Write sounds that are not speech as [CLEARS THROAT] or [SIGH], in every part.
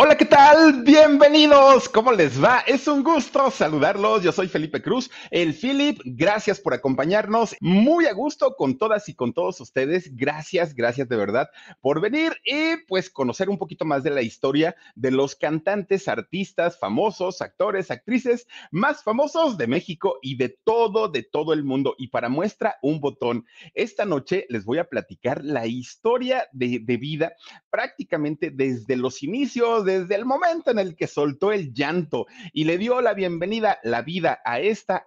Hola, ¿qué tal? Bienvenidos. ¿Cómo les va? Es un gusto saludarlos. Yo soy Felipe Cruz, el Philip. Gracias por acompañarnos. Muy a gusto con todas y con todos ustedes. Gracias, gracias de verdad por venir y pues conocer un poquito más de la historia de los cantantes, artistas, famosos, actores, actrices más famosos de México y de todo, de todo el mundo. Y para muestra, un botón. Esta noche les voy a platicar la historia de, de vida prácticamente desde los inicios desde el momento en el que soltó el llanto y le dio la bienvenida, la vida a esta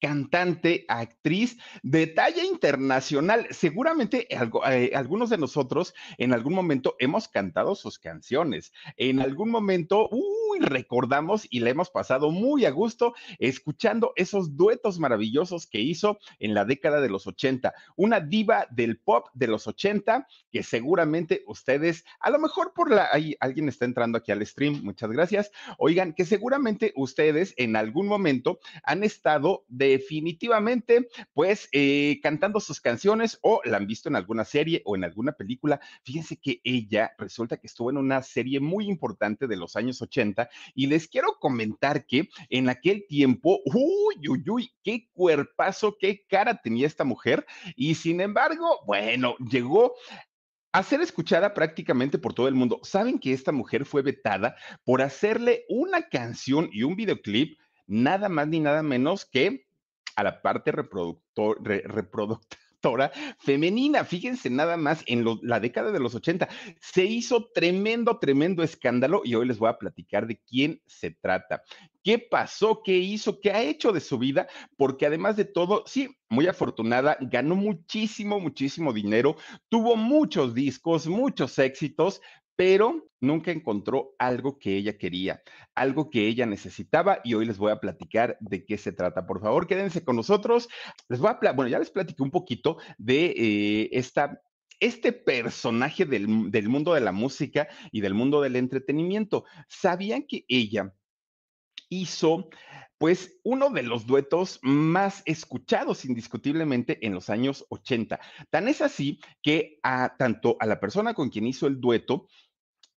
cantante, actriz de talla internacional. Seguramente eh, algunos de nosotros en algún momento hemos cantado sus canciones. En algún momento, uy, recordamos y le hemos pasado muy a gusto escuchando esos duetos maravillosos que hizo en la década de los 80. Una diva del pop de los 80 que seguramente ustedes, a lo mejor por la, ahí alguien está entrando aquí al stream, muchas gracias. Oigan, que seguramente ustedes en algún momento han estado de definitivamente, pues, eh, cantando sus canciones o la han visto en alguna serie o en alguna película. Fíjense que ella resulta que estuvo en una serie muy importante de los años 80 y les quiero comentar que en aquel tiempo, uy, uy, uy, qué cuerpazo, qué cara tenía esta mujer y sin embargo, bueno, llegó a ser escuchada prácticamente por todo el mundo. ¿Saben que esta mujer fue vetada por hacerle una canción y un videoclip nada más ni nada menos que a la parte reproductor, reproductora femenina. Fíjense nada más, en la década de los 80 se hizo tremendo, tremendo escándalo y hoy les voy a platicar de quién se trata. ¿Qué pasó? ¿Qué hizo? ¿Qué ha hecho de su vida? Porque además de todo, sí, muy afortunada, ganó muchísimo, muchísimo dinero, tuvo muchos discos, muchos éxitos, pero nunca encontró algo que ella quería, algo que ella necesitaba y hoy les voy a platicar de qué se trata. Por favor, quédense con nosotros. Les voy a, bueno, ya les platiqué un poquito de eh, esta este personaje del, del, mundo de la música y del mundo del entretenimiento. ¿Sabían que ella hizo, pues, uno de los duetos más escuchados indiscutiblemente en los años 80? Tan es así que a tanto a la persona con quien hizo el dueto,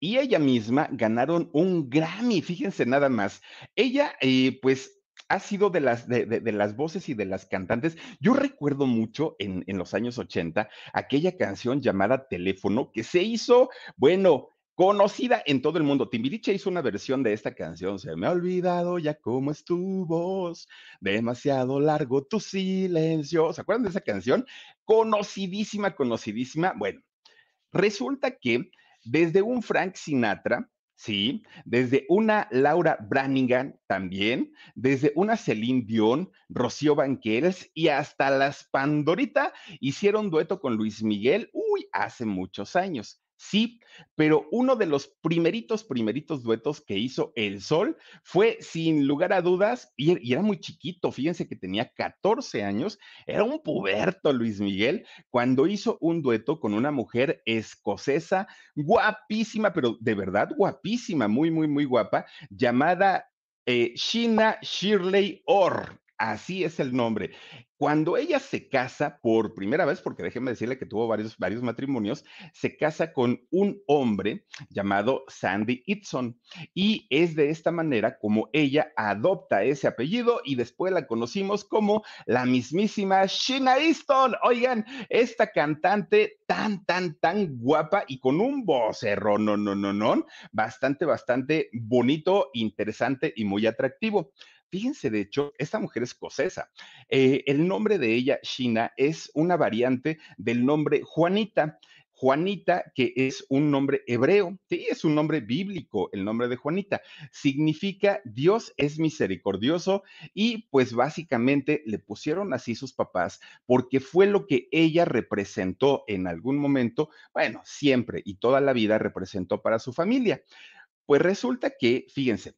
y ella misma ganaron un Grammy, fíjense nada más. Ella, eh, pues, ha sido de las, de, las voces y de las cantantes. Yo recuerdo mucho en, en los años 80 aquella canción llamada Teléfono que se hizo, bueno, conocida en todo el mundo. Timbiriche hizo una versión de esta canción. Se me ha olvidado ya cómo es tu voz, demasiado largo tu silencio. ¿Se acuerdan de esa canción? Conocidísima, conocidísima. Bueno, resulta que desde un Frank Sinatra, sí, desde una Laura Branigan también, desde una Celine Dion, Rocío Banquels y hasta las Pandorita hicieron dueto con Luis Miguel, uy, hace muchos años. Sí, pero uno de los primeritos, primeritos duetos que hizo El Sol fue sin lugar a dudas, y, era muy chiquito, fíjense que tenía 14 años, era un puberto Luis Miguel, cuando hizo un dueto con una mujer escocesa, guapísima, pero de verdad guapísima, muy, muy, muy guapa, llamada eh, Sheena Shirley Orr. Así es el nombre. Cuando ella se casa por primera vez, porque déjeme decirle que tuvo varios, varios matrimonios, se casa con un hombre llamado Sandy Itson. Y es de esta manera como ella adopta ese apellido y después la conocimos como la mismísima Sheena Easton. Oigan, esta cantante tan, tan, tan guapa y con un vocerro, no, no, no, no, bastante, bastante bonito, interesante y muy atractivo. Fíjense, de hecho, esta mujer escocesa. Eh, el nombre de ella, Shina, es una variante del nombre Juanita. Juanita, que es un nombre hebreo, sí, es un nombre bíblico, el nombre de Juanita, significa Dios es misericordioso y pues básicamente le pusieron así sus papás porque fue lo que ella representó en algún momento, bueno, siempre y toda la vida representó para su familia. Pues resulta que, fíjense,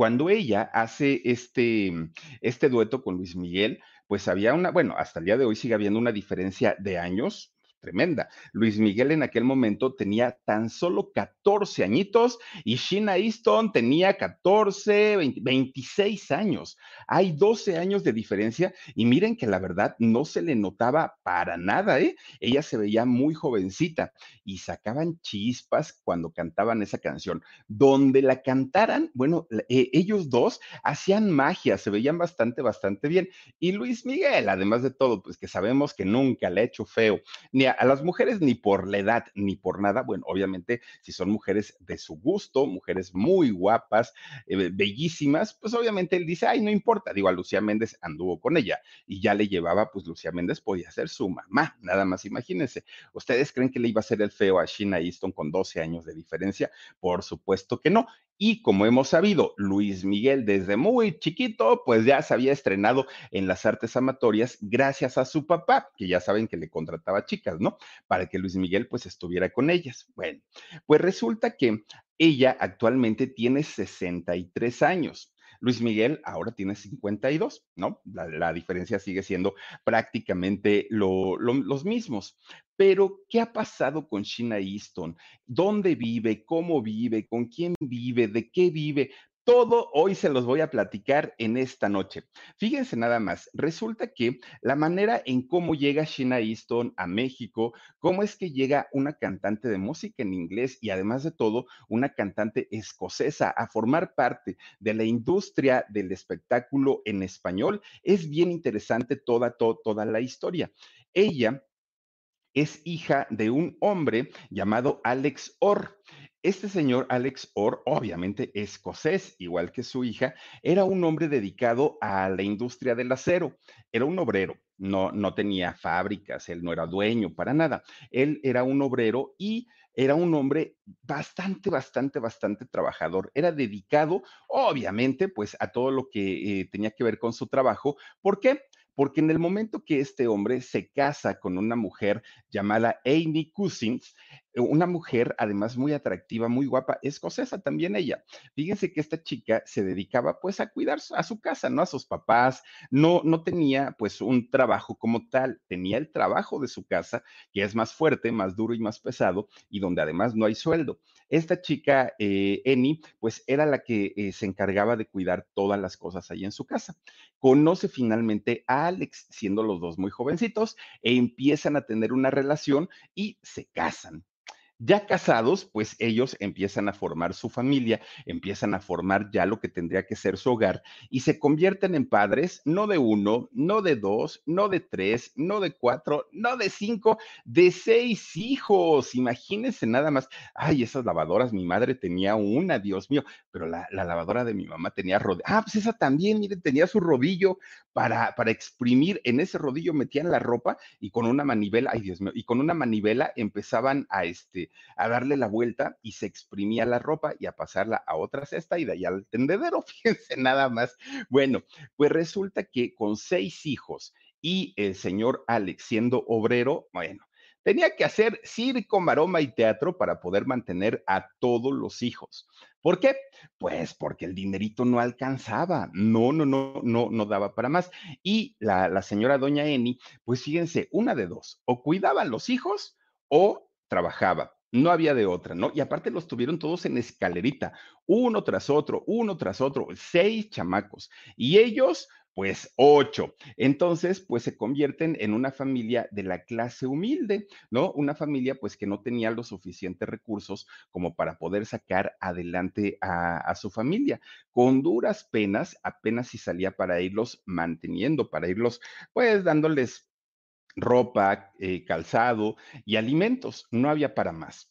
cuando ella hace este, este dueto con Luis Miguel, pues había una, bueno, hasta el día de hoy sigue habiendo una diferencia de años, tremenda. Luis Miguel en aquel momento tenía tan solo 14 añitos y Sheena Easton tenía 14, 26 años. Hay 12 años de diferencia y miren que la verdad no se le notaba para nada, ¿eh? Ella se veía muy jovencita y sacaban chispas cuando cantaban esa canción. Donde la cantaran, bueno, eh, ellos dos hacían magia, se veían bastante, bastante bien. Y Luis Miguel, además de todo, pues que sabemos que nunca le ha hecho feo ni a, las mujeres ni por la edad ni por nada. Bueno, obviamente, si son mujeres de su gusto, mujeres muy guapas, eh, bellísimas, pues obviamente él dice, ay, no importa. Digo, a Lucía Méndez anduvo con ella y ya le llevaba, pues Lucía Méndez podía ser su mamá, nada más imagínense. ¿Ustedes creen que le iba a ser el feo a Sheena Easton con 12 años de diferencia? Por supuesto que no. Y como hemos sabido, Luis Miguel desde muy chiquito, pues ya se había estrenado en las artes amatorias gracias a su papá, que ya saben que le contrataba chicas, ¿no? Para que Luis Miguel pues estuviera con ellas. Bueno, pues resulta que ella actualmente tiene 63 años. Luis Miguel ahora tiene 52, ¿no? La, diferencia sigue siendo prácticamente los mismos. Pero, ¿qué ha pasado con Sheena Easton? ¿Dónde vive? ¿Cómo vive? ¿Con quién vive? ¿De qué vive? Todo hoy se los voy a platicar en esta noche. Fíjense nada más, resulta que la manera en cómo llega Sheena Easton a México, cómo es que llega una cantante de música en inglés y además de todo, una cantante escocesa a formar parte de la industria del espectáculo en español, es bien interesante toda, toda, toda la historia. Ella es hija de un hombre llamado Alex Orr. Este señor Alex Orr, obviamente escocés, igual que su hija, era un hombre dedicado a la industria del acero, era un obrero, no, no tenía fábricas, él no era dueño para nada, él era un obrero y era un hombre bastante, bastante, bastante trabajador. Era dedicado, obviamente, pues a todo lo que eh, tenía que ver con su trabajo. ¿Por qué? Porque en el momento que este hombre se casa con una mujer llamada Amy Cousins, una mujer además muy atractiva, muy guapa, escocesa también ella. Fíjense que esta chica se dedicaba pues a cuidar a su casa, ¿no? A sus papás, no, no tenía pues un trabajo como tal, tenía el trabajo de su casa, que es más fuerte, más duro y más pesado, y donde además no hay sueldo. Esta chica, eh, Eni, pues era la que eh, se encargaba de cuidar todas las cosas ahí en su casa. Conoce finalmente a Alex, siendo los dos muy jovencitos, e empiezan a tener una relación y se casan. Ya casados, pues ellos empiezan a formar su familia, empiezan a formar ya lo que tendría que ser su hogar y se convierten en padres no de uno, no de dos, no de tres, no de cuatro, no de cinco, de seis hijos. Imagínense nada más. Ay, esas lavadoras, mi madre tenía una, Dios mío, pero la, lavadora de mi mamá tenía rodillo. Ah, pues esa también, miren, tenía su rodillo para, para exprimir. En ese rodillo metían la ropa y con una manivela, ay Dios mío, y con una manivela empezaban a este a darle la vuelta y se exprimía la ropa y a pasarla a otra cesta y de allá al tendedero, [LAUGHS] fíjense nada más. Bueno, pues resulta que con seis hijos y el señor Alex siendo obrero, bueno, tenía que hacer circo, maroma y teatro para poder mantener a todos los hijos. ¿Por qué? Pues porque el dinerito no alcanzaba, no, no, no, no, no daba para más. Y la, la señora doña Eni, pues fíjense, una de dos, o cuidaban los hijos o trabajaba. No había de otra, ¿no? Y aparte los tuvieron todos en escalerita, uno tras otro, uno tras otro, seis chamacos. Y ellos, Pues ocho. Entonces, pues se convierten en una familia de la clase humilde, ¿no? Una familia pues que no tenía los suficientes recursos como para poder sacar adelante a, su familia. Con duras penas, apenas si salía para irlos manteniendo, para irlos pues dándoles ropa, eh, calzado y alimentos. No había para más.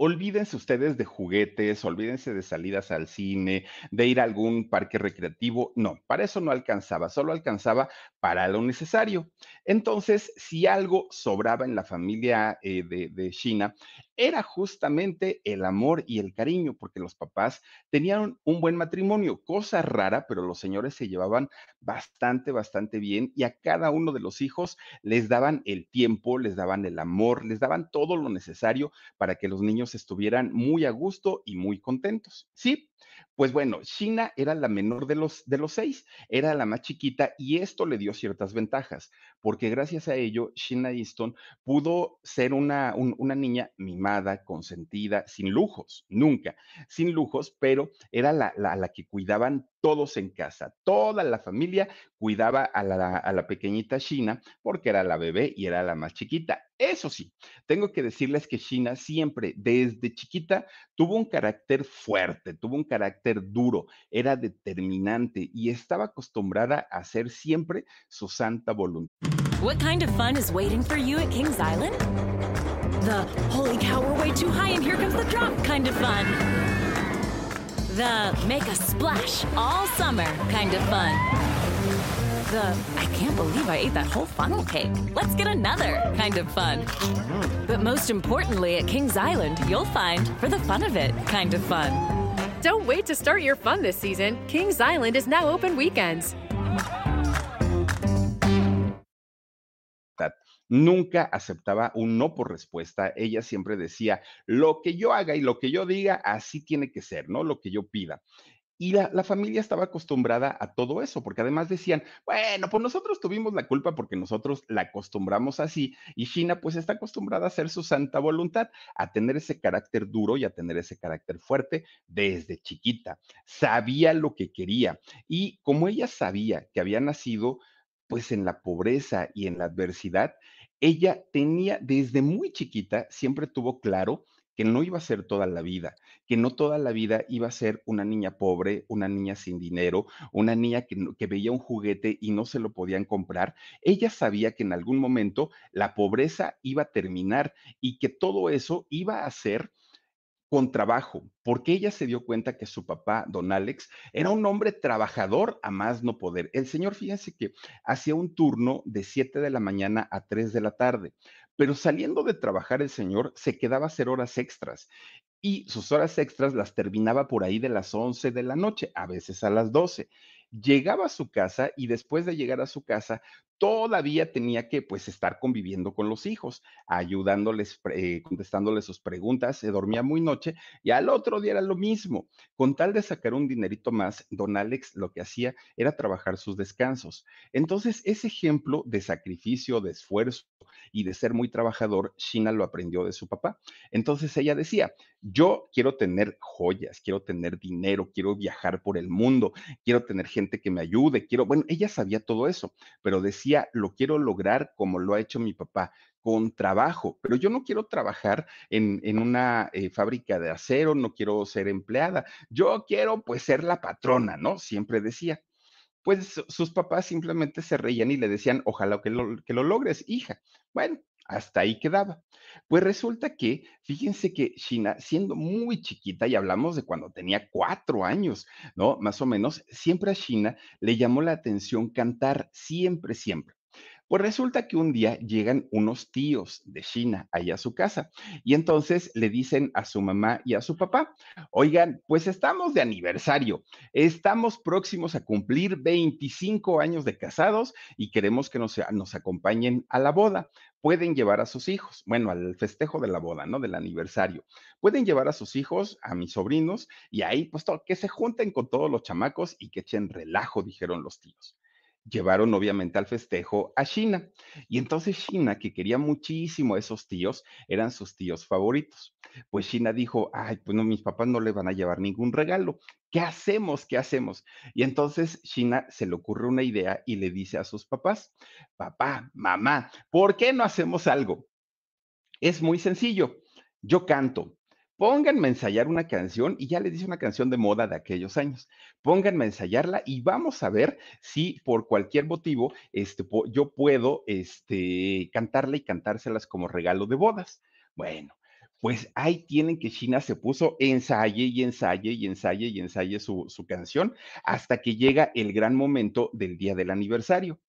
Olvídense ustedes de juguetes, olvídense de salidas al cine, de ir a algún parque recreativo. No, para eso no alcanzaba, solo alcanzaba para lo necesario. Entonces, si algo sobraba en la familia eh, de, de China, era justamente el amor y el cariño, porque los papás tenían un buen matrimonio, cosa rara, pero los señores se llevaban bastante, bastante bien y a cada uno de los hijos les daban el tiempo, les daban el amor, les daban todo lo necesario para que los niños estuvieran muy a gusto y muy contentos. Sí, pues bueno, China era la menor de los, de los seis, era la más chiquita y esto le dio ciertas ventajas, porque gracias a ello, China Easton pudo ser una, un, una niña mimada, consentida, sin lujos, nunca, sin lujos, pero era la, la, la que cuidaban todos en casa, toda la familia cuidaba a la, pequeñita China porque era la bebé y era la más chiquita. Eso sí, tengo que decirles que China siempre, desde chiquita, tuvo un carácter fuerte, tuvo un carácter duro, era determinante y estaba acostumbrada a hacer siempre su santa voluntad. What kind of fun is waiting for you at Kings Island? The holy cow, we're way too high and here comes the drop kind of fun. The make a splash all summer kind of fun. The uh, I can't believe I ate that whole funnel cake. Let's get another kind of fun. But most importantly, at Kings Island, you'll find for the fun of it kind of fun. Don't wait to start your fun this season. Kings Island is now open weekends. Nunca aceptaba un no por respuesta. Ella siempre decía, lo que yo haga y lo que yo diga, así tiene que ser, ¿no? Lo que yo pida. Y la, familia estaba acostumbrada a todo eso, porque además decían, bueno, pues nosotros tuvimos la culpa porque nosotros la acostumbramos así, y China pues está acostumbrada a hacer su santa voluntad, a tener ese carácter duro y a tener ese carácter fuerte desde chiquita. Sabía lo que quería, y como ella sabía que había nacido pues en la pobreza y en la adversidad, ella tenía desde muy chiquita, siempre tuvo claro que no iba a ser toda la vida, que no toda la vida iba a ser una niña pobre, una niña sin dinero, una niña que, veía un juguete y no se lo podían comprar. Ella sabía que en algún momento la pobreza iba a terminar y que todo eso iba a ser con trabajo, porque ella se dio cuenta que su papá, don Alex, era un hombre trabajador a más no poder. El señor, fíjense que hacía un turno de 7 de la mañana a 3 de la tarde, pero saliendo de trabajar el señor se quedaba a hacer horas extras y sus horas extras las terminaba por ahí de las 11 de la noche, a veces a las 12 llegaba a su casa y después de llegar a su casa todavía tenía que pues estar conviviendo con los hijos, ayudándoles, eh, contestándoles sus preguntas, se dormía muy noche y al otro día era lo mismo. Con tal de sacar un dinerito más, don Alex lo que hacía era trabajar sus descansos. Entonces, ese ejemplo de sacrificio, de esfuerzo y de ser muy trabajador, Shina lo aprendió de su papá. Entonces ella decía, yo quiero tener joyas, quiero tener dinero, quiero viajar por el mundo, quiero tener gente que me ayude, quiero, bueno, ella sabía todo eso, pero decía, lo quiero lograr como lo ha hecho mi papá, con trabajo, pero yo no quiero trabajar en, en una eh, fábrica de acero, no quiero ser empleada, yo quiero pues ser la patrona, ¿no? Siempre decía. Pues sus papás simplemente se reían y le decían, ojalá que lo, que lo logres, hija. Bueno, hasta ahí quedaba. Pues resulta que, fíjense que China, siendo muy chiquita, y hablamos de cuando tenía cuatro años, ¿no? Más o menos, siempre a China le llamó la atención cantar, siempre, siempre. Pues resulta que un día llegan unos tíos de China allá a su casa y entonces le dicen a su mamá y a su papá, oigan, pues estamos de aniversario, estamos próximos a cumplir 25 años de casados y queremos que nos, nos acompañen a la boda. Pueden llevar a sus hijos, bueno, al festejo de la boda, ¿no? Del aniversario. Pueden llevar a sus hijos, a mis sobrinos y ahí, pues, todo, que se junten con todos los chamacos y que echen relajo, dijeron los tíos. Llevaron obviamente al festejo a China. Y entonces China, que quería muchísimo a esos tíos, eran sus tíos favoritos. Pues China dijo, ay, pues no, mis papás no le van a llevar ningún regalo. ¿Qué hacemos? ¿Qué hacemos? Y entonces China se le ocurre una idea y le dice a sus papás, papá, mamá, ¿por qué no hacemos algo? Es muy sencillo. Yo canto, Pónganme a ensayar una canción y ya les dice una canción de moda de aquellos años. Pónganme a ensayarla y vamos a ver si por cualquier motivo este, yo puedo este, cantarla y cantárselas como regalo de bodas. Bueno, pues ahí tienen que China se puso ensaye y ensaye y ensaye y ensaye su, su canción hasta que llega el gran momento del día del aniversario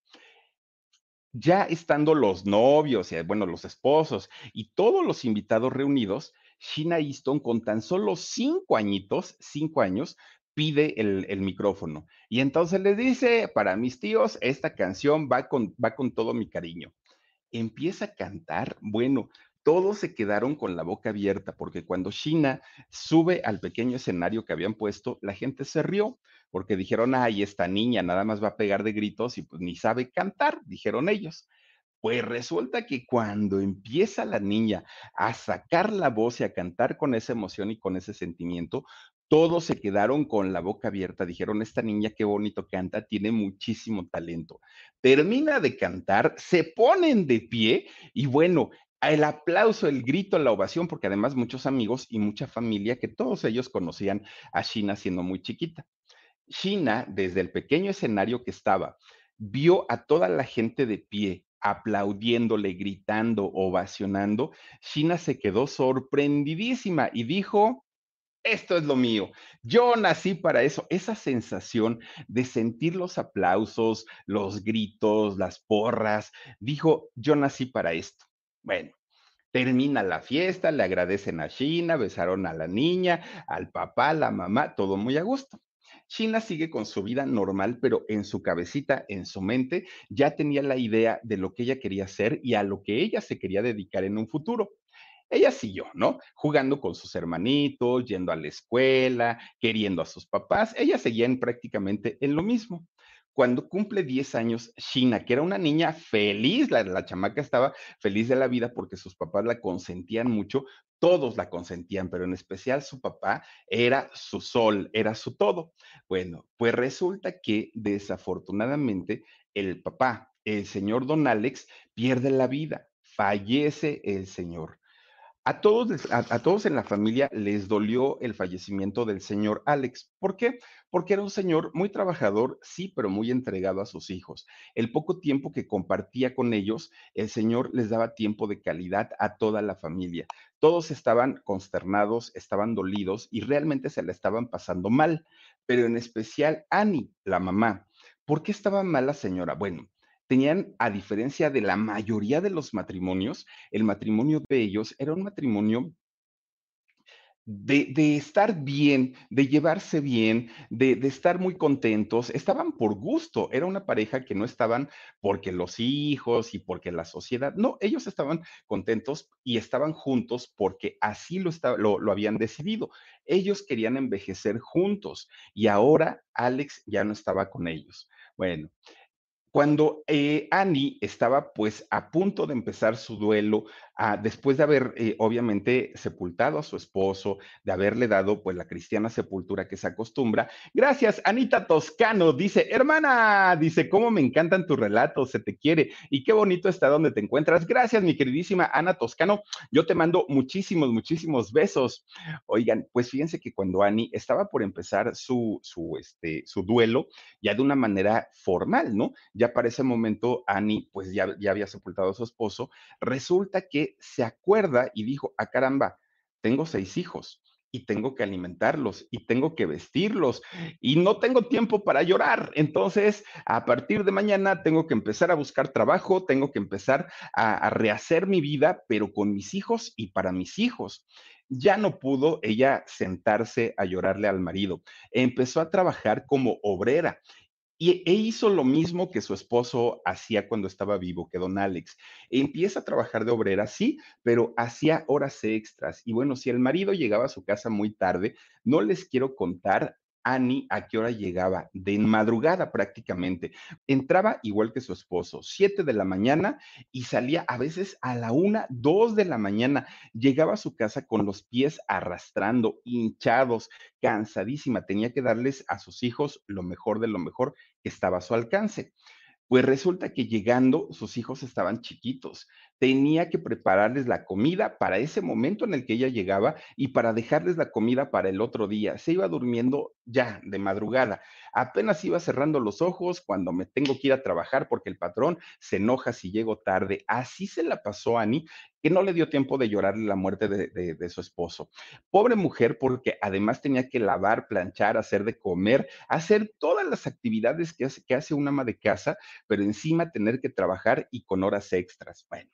ya estando los novios, bueno, los esposos y todos los invitados reunidos, Sheena Easton con tan solo cinco añitos, cinco años, pide el, micrófono. Y entonces les dice, para mis tíos, esta canción va con, va con todo mi cariño. Empieza a cantar, bueno, todos se quedaron con la boca abierta porque cuando Sheena sube al pequeño escenario que habían puesto, la gente se rió porque dijeron, ay, esta niña nada más va a pegar de gritos y pues ni sabe cantar, dijeron ellos. Pues resulta que cuando empieza la niña a sacar la voz y a cantar con esa emoción y con ese sentimiento, todos se quedaron con la boca abierta. Dijeron, esta niña qué bonito canta, tiene muchísimo talento. Termina de cantar, se ponen de pie y bueno, el aplauso, el grito, la ovación, porque además muchos amigos y mucha familia que todos ellos conocían a China siendo muy chiquita. China, desde el pequeño escenario que estaba, vio a toda la gente de pie, aplaudiéndole, gritando, ovacionando, China se quedó sorprendidísima y dijo, esto es lo mío. Yo nací para eso. Esa sensación de sentir los aplausos, los gritos, las porras, dijo, yo nací para esto. Bueno, termina la fiesta, le agradecen a China, besaron a la niña, al papá, la mamá, todo muy a gusto. China sigue con su vida normal, pero en su cabecita, en su mente, ya tenía la idea de lo que ella quería hacer y a lo que ella se quería dedicar en un futuro. Ella siguió, ¿no? Jugando con sus hermanitos, yendo a la escuela, queriendo a sus papás. Ella seguía en prácticamente en lo mismo cuando cumple 10 años, Shina, que era una niña feliz, la, la, chamaca estaba feliz de la vida porque sus papás la consentían mucho, todos la consentían, pero en especial su papá era su sol, era su todo. Bueno, pues resulta que desafortunadamente el papá, el señor Don Alex, pierde la vida, fallece el señor. A todos, a, todos en la familia les dolió el fallecimiento del señor Alex. ¿Por qué? Porque era un señor muy trabajador, sí, pero muy entregado a sus hijos. El poco tiempo que compartía con ellos, el señor les daba tiempo de calidad a toda la familia. Todos estaban consternados, estaban dolidos y realmente se la estaban pasando mal, pero en especial Annie, la mamá. ¿Por qué estaba mal la señora? Bueno, tenían, a diferencia de la mayoría de los matrimonios, el matrimonio de ellos era un matrimonio de, estar bien, de llevarse bien, de, de, estar muy contentos, estaban por gusto, era una pareja que no estaban porque los hijos y porque la sociedad, no, ellos estaban contentos y estaban juntos porque así lo, lo, lo habían decidido. Ellos querían envejecer juntos y ahora Alex ya no estaba con ellos. Bueno, cuando eh, Annie estaba pues a punto de empezar su duelo, después de haber eh, obviamente sepultado a su esposo, de haberle dado pues la cristiana sepultura que se acostumbra, gracias Anita Toscano, dice, hermana, dice, cómo me encantan tus relatos, se te quiere y qué bonito está donde te encuentras. Gracias mi queridísima Ana Toscano, yo te mando muchísimos, muchísimos besos. Oigan, pues fíjense que cuando Annie estaba por empezar su, su, este, su duelo, ya de una manera formal, ¿no? ya para ese momento Annie pues ya, ya había sepultado a su esposo, resulta que se acuerda y dijo, ah, caramba, tengo seis hijos y tengo que alimentarlos y tengo que vestirlos y no tengo tiempo para llorar. Entonces, a partir de mañana tengo que empezar a buscar trabajo, tengo que empezar a, a, rehacer mi vida, pero con mis hijos y para mis hijos. Ya no pudo ella sentarse a llorarle al marido. Empezó a trabajar como obrera y e hizo lo mismo que su esposo hacía cuando estaba vivo, que don Alex. Empieza a trabajar de obrera, sí, pero hacía horas extras. Y bueno, si el marido llegaba a su casa muy tarde, no les quiero contar Annie a qué hora llegaba, de madrugada prácticamente. Entraba igual que su esposo, 7 de la mañana y salía a veces a la una, 2 de la mañana. Llegaba a su casa con los pies arrastrando, hinchados, cansadísima. Tenía que darles a sus hijos lo mejor de lo mejor que estaba a su alcance. Pues resulta que llegando, sus hijos estaban chiquitos. Tenía que prepararles la comida para ese momento en el que ella llegaba y para dejarles la comida para el otro día. Se iba durmiendo ya de madrugada. Apenas iba cerrando los ojos cuando me tengo que ir a trabajar porque el patrón se enoja si llego tarde. Así se la pasó a Annie, que no le dio tiempo de llorarle la muerte de, su esposo. Pobre mujer, porque además tenía que lavar, planchar, hacer de comer, hacer todas las actividades que hace, que hace una ama de casa pero encima tener que trabajar y con horas extras. Bueno,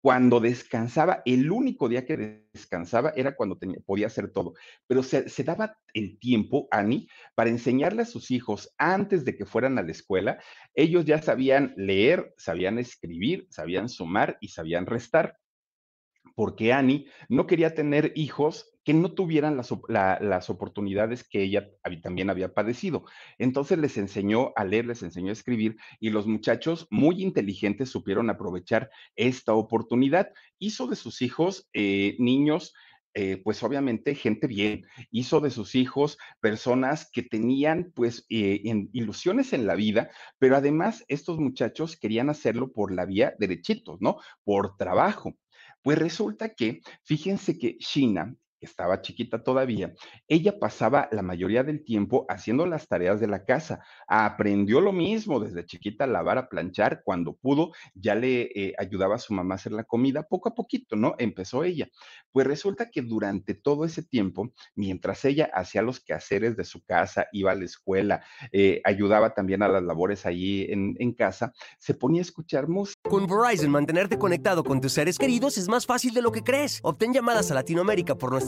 cuando descansaba, el único día que descansaba era cuando tenía, podía hacer todo, pero se, daba el tiempo, Ani, para enseñarle a sus hijos antes de que fueran a la escuela. Ellos ya sabían leer, sabían escribir, sabían sumar y sabían restar porque Annie no quería tener hijos que no tuvieran las, la, las, oportunidades que ella también había padecido. Entonces les enseñó a leer, les enseñó a escribir y los muchachos muy inteligentes supieron aprovechar esta oportunidad. Hizo de sus hijos eh, niños eh, pues obviamente gente bien, hizo de sus hijos personas que tenían pues eh, en, ilusiones en la vida, pero además estos muchachos querían hacerlo por la vía derechitos, ¿no? Por trabajo. Pues resulta que, fíjense que China, estaba chiquita todavía, ella pasaba la mayoría del tiempo haciendo las tareas de la casa. Aprendió lo mismo desde chiquita a lavar, a planchar, cuando pudo, ya le eh, ayudaba a su mamá a hacer la comida, poco a poquito, ¿no? Empezó ella. Pues resulta que durante todo ese tiempo, mientras ella hacía los quehaceres de su casa, iba a la escuela, eh, ayudaba también a las labores allí en, en casa, se ponía a escuchar música. Con Verizon, mantenerte conectado con tus seres queridos es más fácil de lo que crees. Obtén llamadas a Latinoamérica por nuestra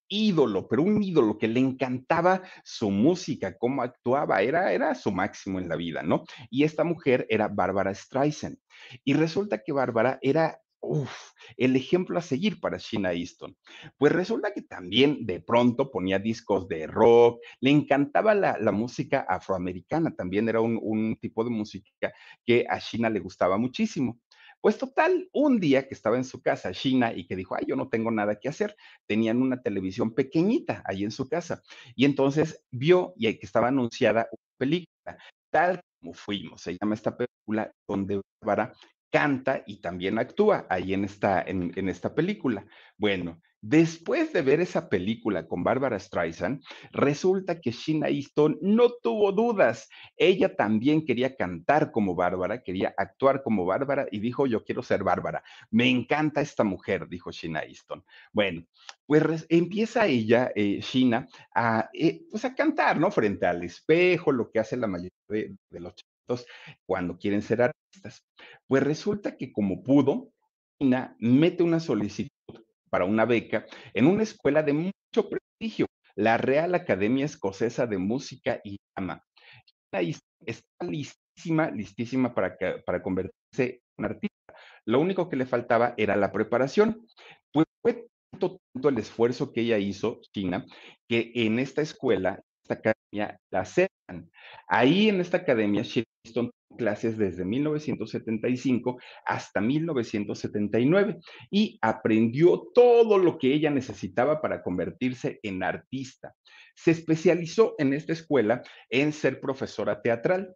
ídolo, pero un ídolo que le encantaba su música, cómo actuaba, era, era su máximo en la vida, ¿no? Y esta mujer era Bárbara Streisand. Y resulta que Bárbara era el ejemplo a seguir para Sheena Easton. Pues resulta que también de pronto ponía discos de rock, le encantaba la, la música afroamericana, también era un, un, tipo de música que a Sheena le gustaba muchísimo. Pues total, un día que estaba en su casa, China, y que dijo, ay, yo no tengo nada que hacer, tenían una televisión pequeñita ahí en su casa. Y entonces vio y que estaba anunciada una película, tal como fuimos, se llama esta película donde Bárbara canta y también actúa ahí en esta, en, en esta película. Bueno, Después de ver esa película con Barbara Streisand, resulta que Sheena Easton no tuvo dudas. Ella también quería cantar como Bárbara, quería actuar como Bárbara y dijo, yo quiero ser Bárbara. Me encanta esta mujer, dijo Sheena Easton. Bueno, pues empieza ella, eh, Sheena, a, eh, pues a cantar, ¿no? Frente al espejo, lo que hace la mayoría de, los chicos cuando quieren ser artistas. Pues resulta que como pudo, mete una solicitud para una beca en una escuela de mucho prestigio, la Real Academia Escocesa de Música y Drama. Está listísima, listísima para, para convertirse en artista. Lo único que le faltaba era la preparación. Pues fue tanto, el esfuerzo que ella hizo, China, que en esta escuela, esta academia, la aceptan. Ahí en esta academia, Shilton clases desde 1975 hasta 1979 y aprendió todo lo que ella necesitaba para convertirse en artista. Se especializó en esta escuela en ser profesora teatral.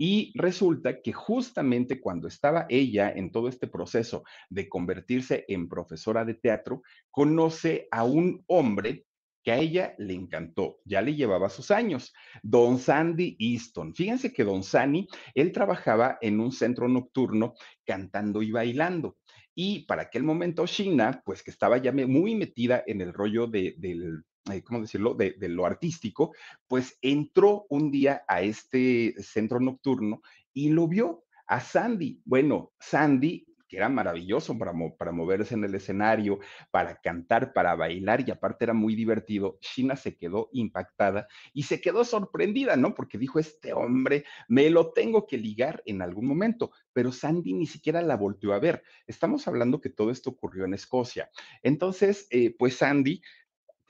Y resulta que justamente cuando estaba ella en todo este proceso de convertirse en profesora de teatro, conoce a un hombre a ella le encantó, ya le llevaba sus años, don Sandy Easton. Fíjense que don Sandy, él trabajaba en un centro nocturno cantando y bailando. Y para aquel momento, Sheena, pues que estaba ya muy metida en el rollo de, eh, ¿cómo decirlo?, de, de lo artístico, pues entró un día a este centro nocturno y lo vio a Sandy. Bueno, Sandy que era maravilloso para, para moverse en el escenario, para cantar, para bailar y aparte era muy divertido, Sheena se quedó impactada y se quedó sorprendida, ¿no? Porque dijo, este hombre me lo tengo que ligar en algún momento, pero Sandy ni siquiera la volteó a ver. Estamos hablando que todo esto ocurrió en Escocia. Entonces, eh, pues Sandy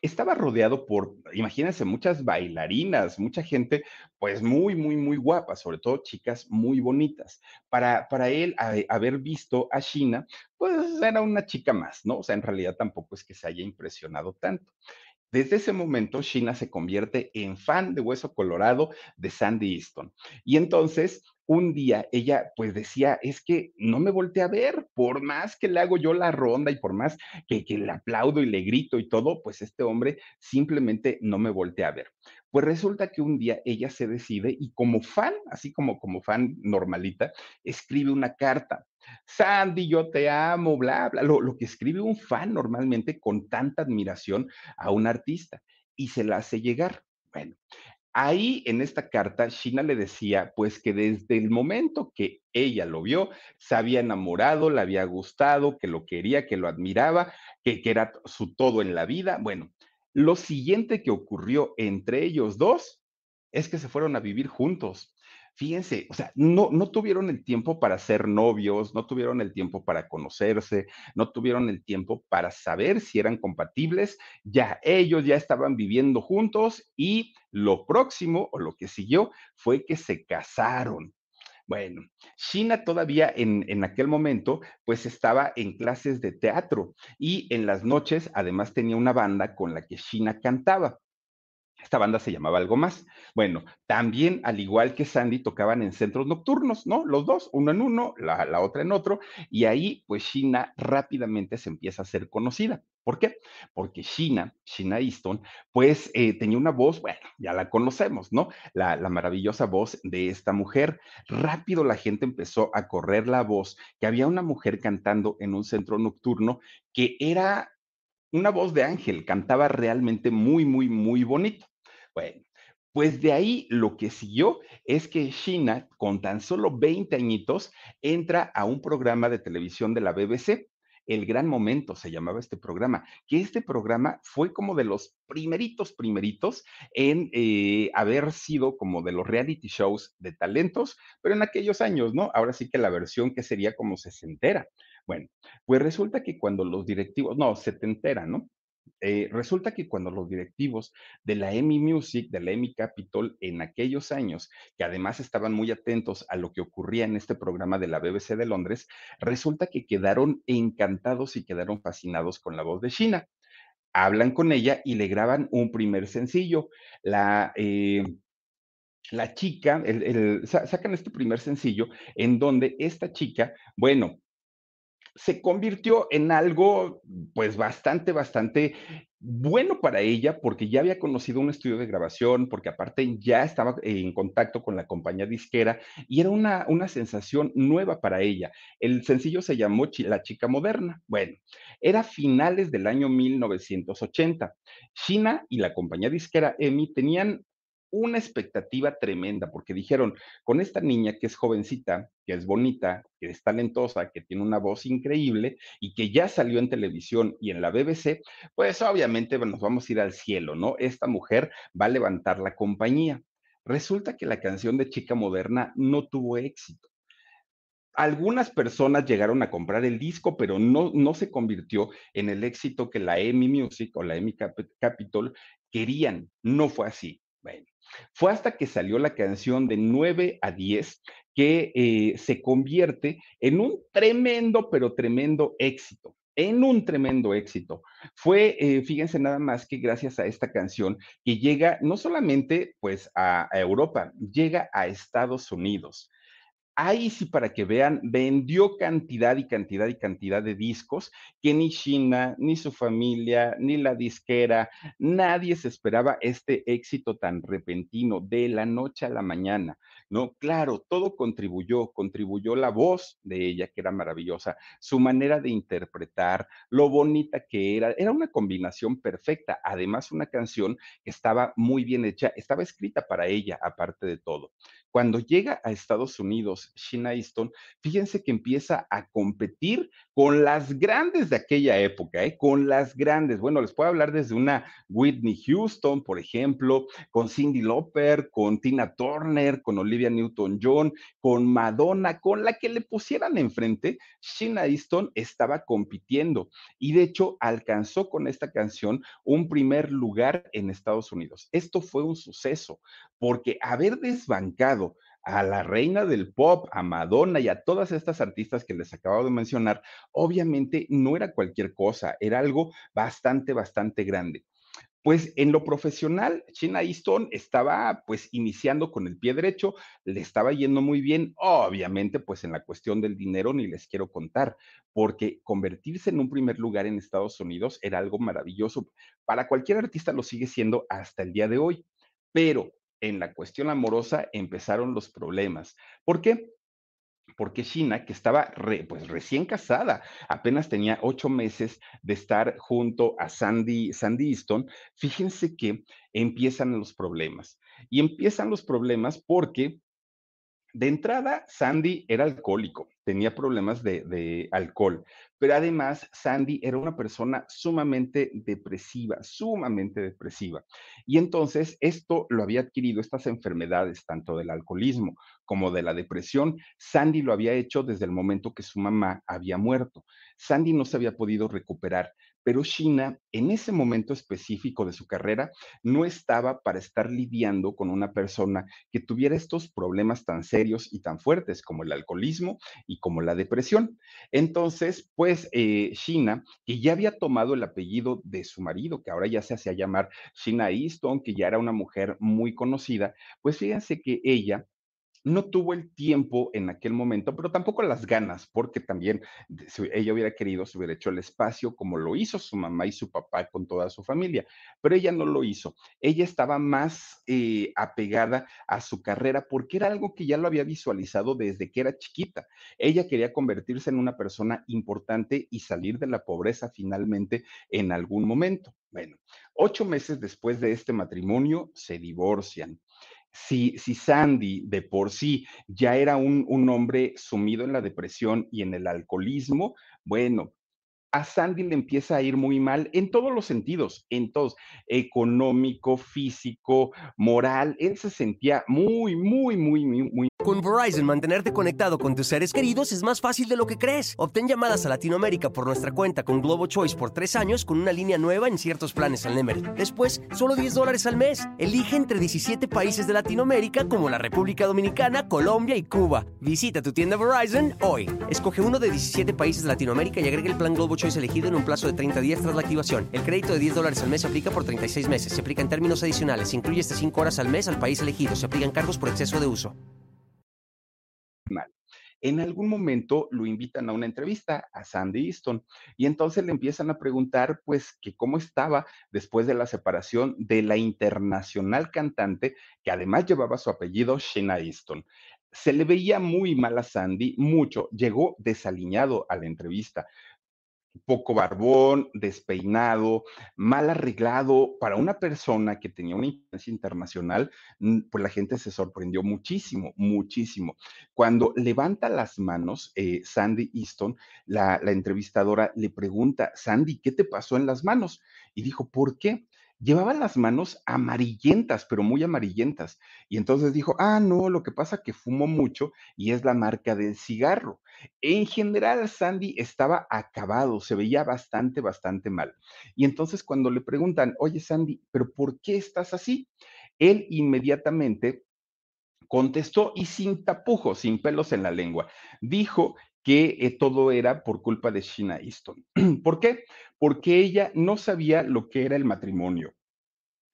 estaba rodeado por, imagínense, muchas bailarinas, mucha gente, pues muy, muy, muy guapa, sobre todo chicas muy bonitas. Para, para él, a- haber visto a Sheena, pues era una chica más, ¿no? O sea, en realidad tampoco es que se haya impresionado tanto. Desde ese momento, Sheena se convierte en fan de Hueso Colorado de Sandy Easton. Y entonces, un día ella pues decía, es que no me volteé a ver, por más que le hago yo la ronda y por más que, que le aplaudo y le grito y todo, pues este hombre simplemente no me voltea a ver. Pues resulta que un día ella se decide y como fan, así como como fan normalita, escribe una carta. Sandy, yo te amo, bla, bla, lo, que escribe un fan normalmente con tanta admiración a un artista y se la hace llegar. Bueno, ahí en esta carta, Sheena le decía, pues que desde el momento que ella lo vio, se había enamorado, le había gustado, que lo quería, que lo admiraba, que era su todo en la vida. Bueno, lo siguiente que ocurrió entre ellos dos es que se fueron a vivir juntos. Fíjense, o sea, no, no tuvieron el tiempo para ser novios, no tuvieron el tiempo para conocerse, no tuvieron el tiempo para saber si eran compatibles, ya ellos ya estaban viviendo juntos y lo próximo o lo que siguió fue que se casaron. Bueno, Sheena todavía en, en aquel momento pues estaba en clases de teatro y en las noches además tenía una banda con la que Sheena cantaba. Esta banda se llamaba algo más. Bueno, también, al igual que Sandy, tocaban en centros nocturnos, ¿no? Los dos, uno en uno, la, la otra en otro, y ahí, pues, Sheena rápidamente se empieza a ser conocida. ¿Por qué? Porque Sheena, Sheena Easton, pues eh, tenía una voz, bueno, ya la conocemos, ¿no? La, la maravillosa voz de esta mujer. Rápido la gente empezó a correr la voz que había una mujer cantando en un centro nocturno que era una voz de ángel, cantaba realmente muy, muy, muy bonito. Bueno, pues de ahí lo que siguió es que Sheena, con tan solo 20 añitos, entra a un programa de televisión de la BBC. El Gran Momento se llamaba este programa, que este programa fue como de los primeritos, primeritos en eh, haber sido como de los reality shows de talentos, pero en aquellos años, ¿no? Ahora sí que la versión que sería como sesentera. Bueno, pues resulta que cuando los directivos, no, setentera, ¿no? Eh, resulta que cuando los directivos de la EMI Music, de la EMI Capitol, en aquellos años, que además estaban muy atentos a lo que ocurría en este programa de la BBC de Londres, resulta que quedaron encantados y quedaron fascinados con la voz de Sheena. Hablan con ella y le graban un primer sencillo. La, eh, la chica, el, el, sa- sacan este primer sencillo en donde esta chica, bueno, se convirtió en algo, pues bastante, bastante bueno para ella, porque ya había conocido un estudio de grabación, porque aparte ya estaba en contacto con la compañía disquera y era una, una sensación nueva para ella. El sencillo se llamó La Chica Moderna. Bueno, era finales del año 1980. China y la compañía disquera EMI tenían una expectativa tremenda, porque dijeron, con esta niña que es jovencita, que es bonita, que es talentosa, que tiene una voz increíble y que ya salió en televisión y en la BBC, pues obviamente nos vamos a ir al cielo, ¿no? Esta mujer va a levantar la compañía. Resulta que la canción de Chica Moderna no tuvo éxito. Algunas personas llegaron a comprar el disco, pero no, no se convirtió en el éxito que la EMI Music o la EMI Cap- Capitol querían. No fue así. Bueno, fue hasta que salió la canción de 9 a 10 que eh, se convierte en un tremendo, pero tremendo éxito. En un tremendo éxito. Fue, eh, fíjense nada más que gracias a esta canción que llega no solamente pues a, a Europa, llega a Estados Unidos Ahí sí, para que vean, vendió cantidad y cantidad y cantidad de discos que ni China, ni su familia, ni la disquera, nadie se esperaba este éxito tan repentino de la noche a la mañana, ¿no? Claro, todo contribuyó, contribuyó la voz de ella, que era maravillosa, su manera de interpretar, lo bonita que era, era una combinación perfecta, además una canción que estaba muy bien hecha, estaba escrita para ella, aparte de todo. Cuando llega a Estados Unidos, Sheena Easton, fíjense que empieza a competir con las grandes de aquella época, ¿eh? con las grandes. Bueno, les puedo hablar desde una Whitney Houston, por ejemplo, con Cindy Lauper, con Tina Turner, con Olivia Newton-John, con Madonna, con la que le pusieran enfrente, Sheena Easton estaba compitiendo y de hecho alcanzó con esta canción un primer lugar en Estados Unidos. Esto fue un suceso porque haber desbancado a la reina del pop, a Madonna y a todas estas artistas que les acabo de mencionar, obviamente no era cualquier cosa, era algo bastante, bastante grande. Pues en lo profesional, China Easton estaba pues iniciando con el pie derecho, le estaba yendo muy bien, obviamente pues en la cuestión del dinero ni les quiero contar, porque convertirse en un primer lugar en Estados Unidos era algo maravilloso. Para cualquier artista lo sigue siendo hasta el día de hoy, pero en la cuestión amorosa empezaron los problemas. ¿Por qué? Porque China, que estaba pues recién casada, apenas tenía ocho meses de estar junto a Sandy, Sandy Easton, fíjense que empiezan los problemas. Y empiezan los problemas porque de entrada, Sandy era alcohólico, tenía problemas de, alcohol, pero además Sandy era una persona sumamente depresiva, sumamente depresiva. Y entonces esto lo había adquirido, estas enfermedades, tanto del alcoholismo como de la depresión, Sandy lo había hecho desde el momento que su mamá había muerto. Sandy no se había podido recuperar pero China en ese momento específico de su carrera no estaba para estar lidiando con una persona que tuviera estos problemas tan serios y tan fuertes como el alcoholismo y como la depresión. Entonces, pues eh, China, que ya había tomado el apellido de su marido, que ahora ya se hacía llamar China Easton, que ya era una mujer muy conocida, pues fíjense que ella no tuvo el tiempo en aquel momento, pero tampoco las ganas, porque también si ella hubiera querido, se hubiera hecho el espacio como lo hizo su mamá y su papá con toda su familia, pero ella no lo hizo. Ella estaba más eh, apegada a su carrera porque era algo que ya lo había visualizado desde que era chiquita. Ella quería convertirse en una persona importante y salir de la pobreza finalmente en algún momento. Bueno, ocho meses después de este matrimonio se divorcian si, Sandy de por sí ya era un, un hombre sumido en la depresión y en el alcoholismo, bueno, a Sandy le empieza a ir muy mal en todos los sentidos, en todos, económico, físico, moral. Él se sentía muy, muy, muy, muy, con Verizon, mantenerte conectado con tus seres queridos es más fácil de lo que crees. Obtén llamadas a Latinoamérica por nuestra cuenta con Globo Choice por tres años con una línea nueva en ciertos planes al Nemery. Después, solo 10 dólares al mes. Elige entre 17 países de Latinoamérica como la República Dominicana, Colombia y Cuba. Visita tu tienda Verizon hoy. Escoge uno de 17 países de Latinoamérica y agrega el plan Globo Choice elegido en un plazo de 30 días tras la activación. El crédito de 10 dólares al mes se aplica por 36 meses. Se aplica en términos adicionales. Se incluye hasta 5 horas al mes al país elegido. Se aplican cargos por exceso de uso mal. En algún momento lo invitan a una entrevista a Sandy Easton y entonces le empiezan a preguntar pues que cómo estaba después de la separación de la internacional cantante que además llevaba su apellido Sheena Easton. Se le veía muy mal a Sandy, mucho, llegó desaliñado a la entrevista poco barbón, despeinado, mal arreglado. Para una persona que tenía una influencia internacional, mm, pues la gente se sorprendió muchísimo, muchísimo. Cuando levanta las manos, eh, Sandy Easton, la, la entrevistadora le pregunta, Sandy, ¿qué te pasó en las manos? Y dijo, ¿por qué? Llevaba las manos amarillentas, pero muy amarillentas. Y entonces dijo, ah, no, lo que pasa que fumo mucho y es la marca del cigarro. En general, Sandy estaba acabado, se veía bastante, bastante mal. Y entonces cuando le preguntan, oye, Sandy, pero ¿por qué estás así? Él inmediatamente contestó y sin tapujos, sin pelos en la lengua, dijo que eh, todo era por culpa de Sheena Easton. [CLEARS THROAT] ¿Por qué? Porque ella no sabía lo que era el matrimonio.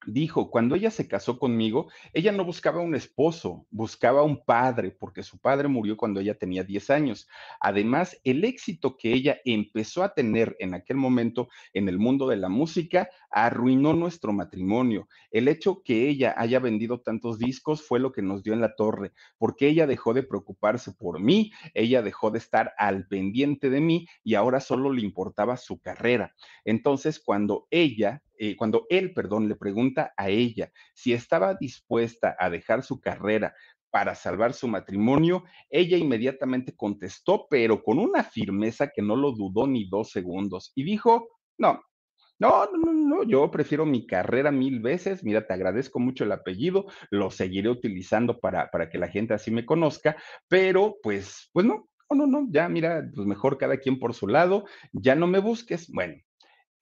Dijo, cuando ella se casó conmigo, ella no buscaba un esposo, buscaba un padre, porque su padre murió cuando ella tenía 10 años. Además, el éxito que ella empezó a tener en aquel momento en el mundo de la música arruinó nuestro matrimonio. El hecho que ella haya vendido tantos discos fue lo que nos dio en la torre, porque ella dejó de preocuparse por mí, ella dejó de estar al pendiente de mí y ahora solo le importaba su carrera. Entonces, cuando ella eh, cuando él, perdón, le pregunta a ella si estaba dispuesta a dejar su carrera para salvar su matrimonio, ella inmediatamente contestó, pero con una firmeza que no lo dudó ni dos segundos, y dijo, no, no, no, no, yo prefiero mi carrera mil veces. Mira, te agradezco mucho el apellido, lo seguiré utilizando para, para que la gente así me conozca, pero pues, pues no, no, no, no, ya mira, pues mejor cada quien por su lado, ya no me busques. Bueno,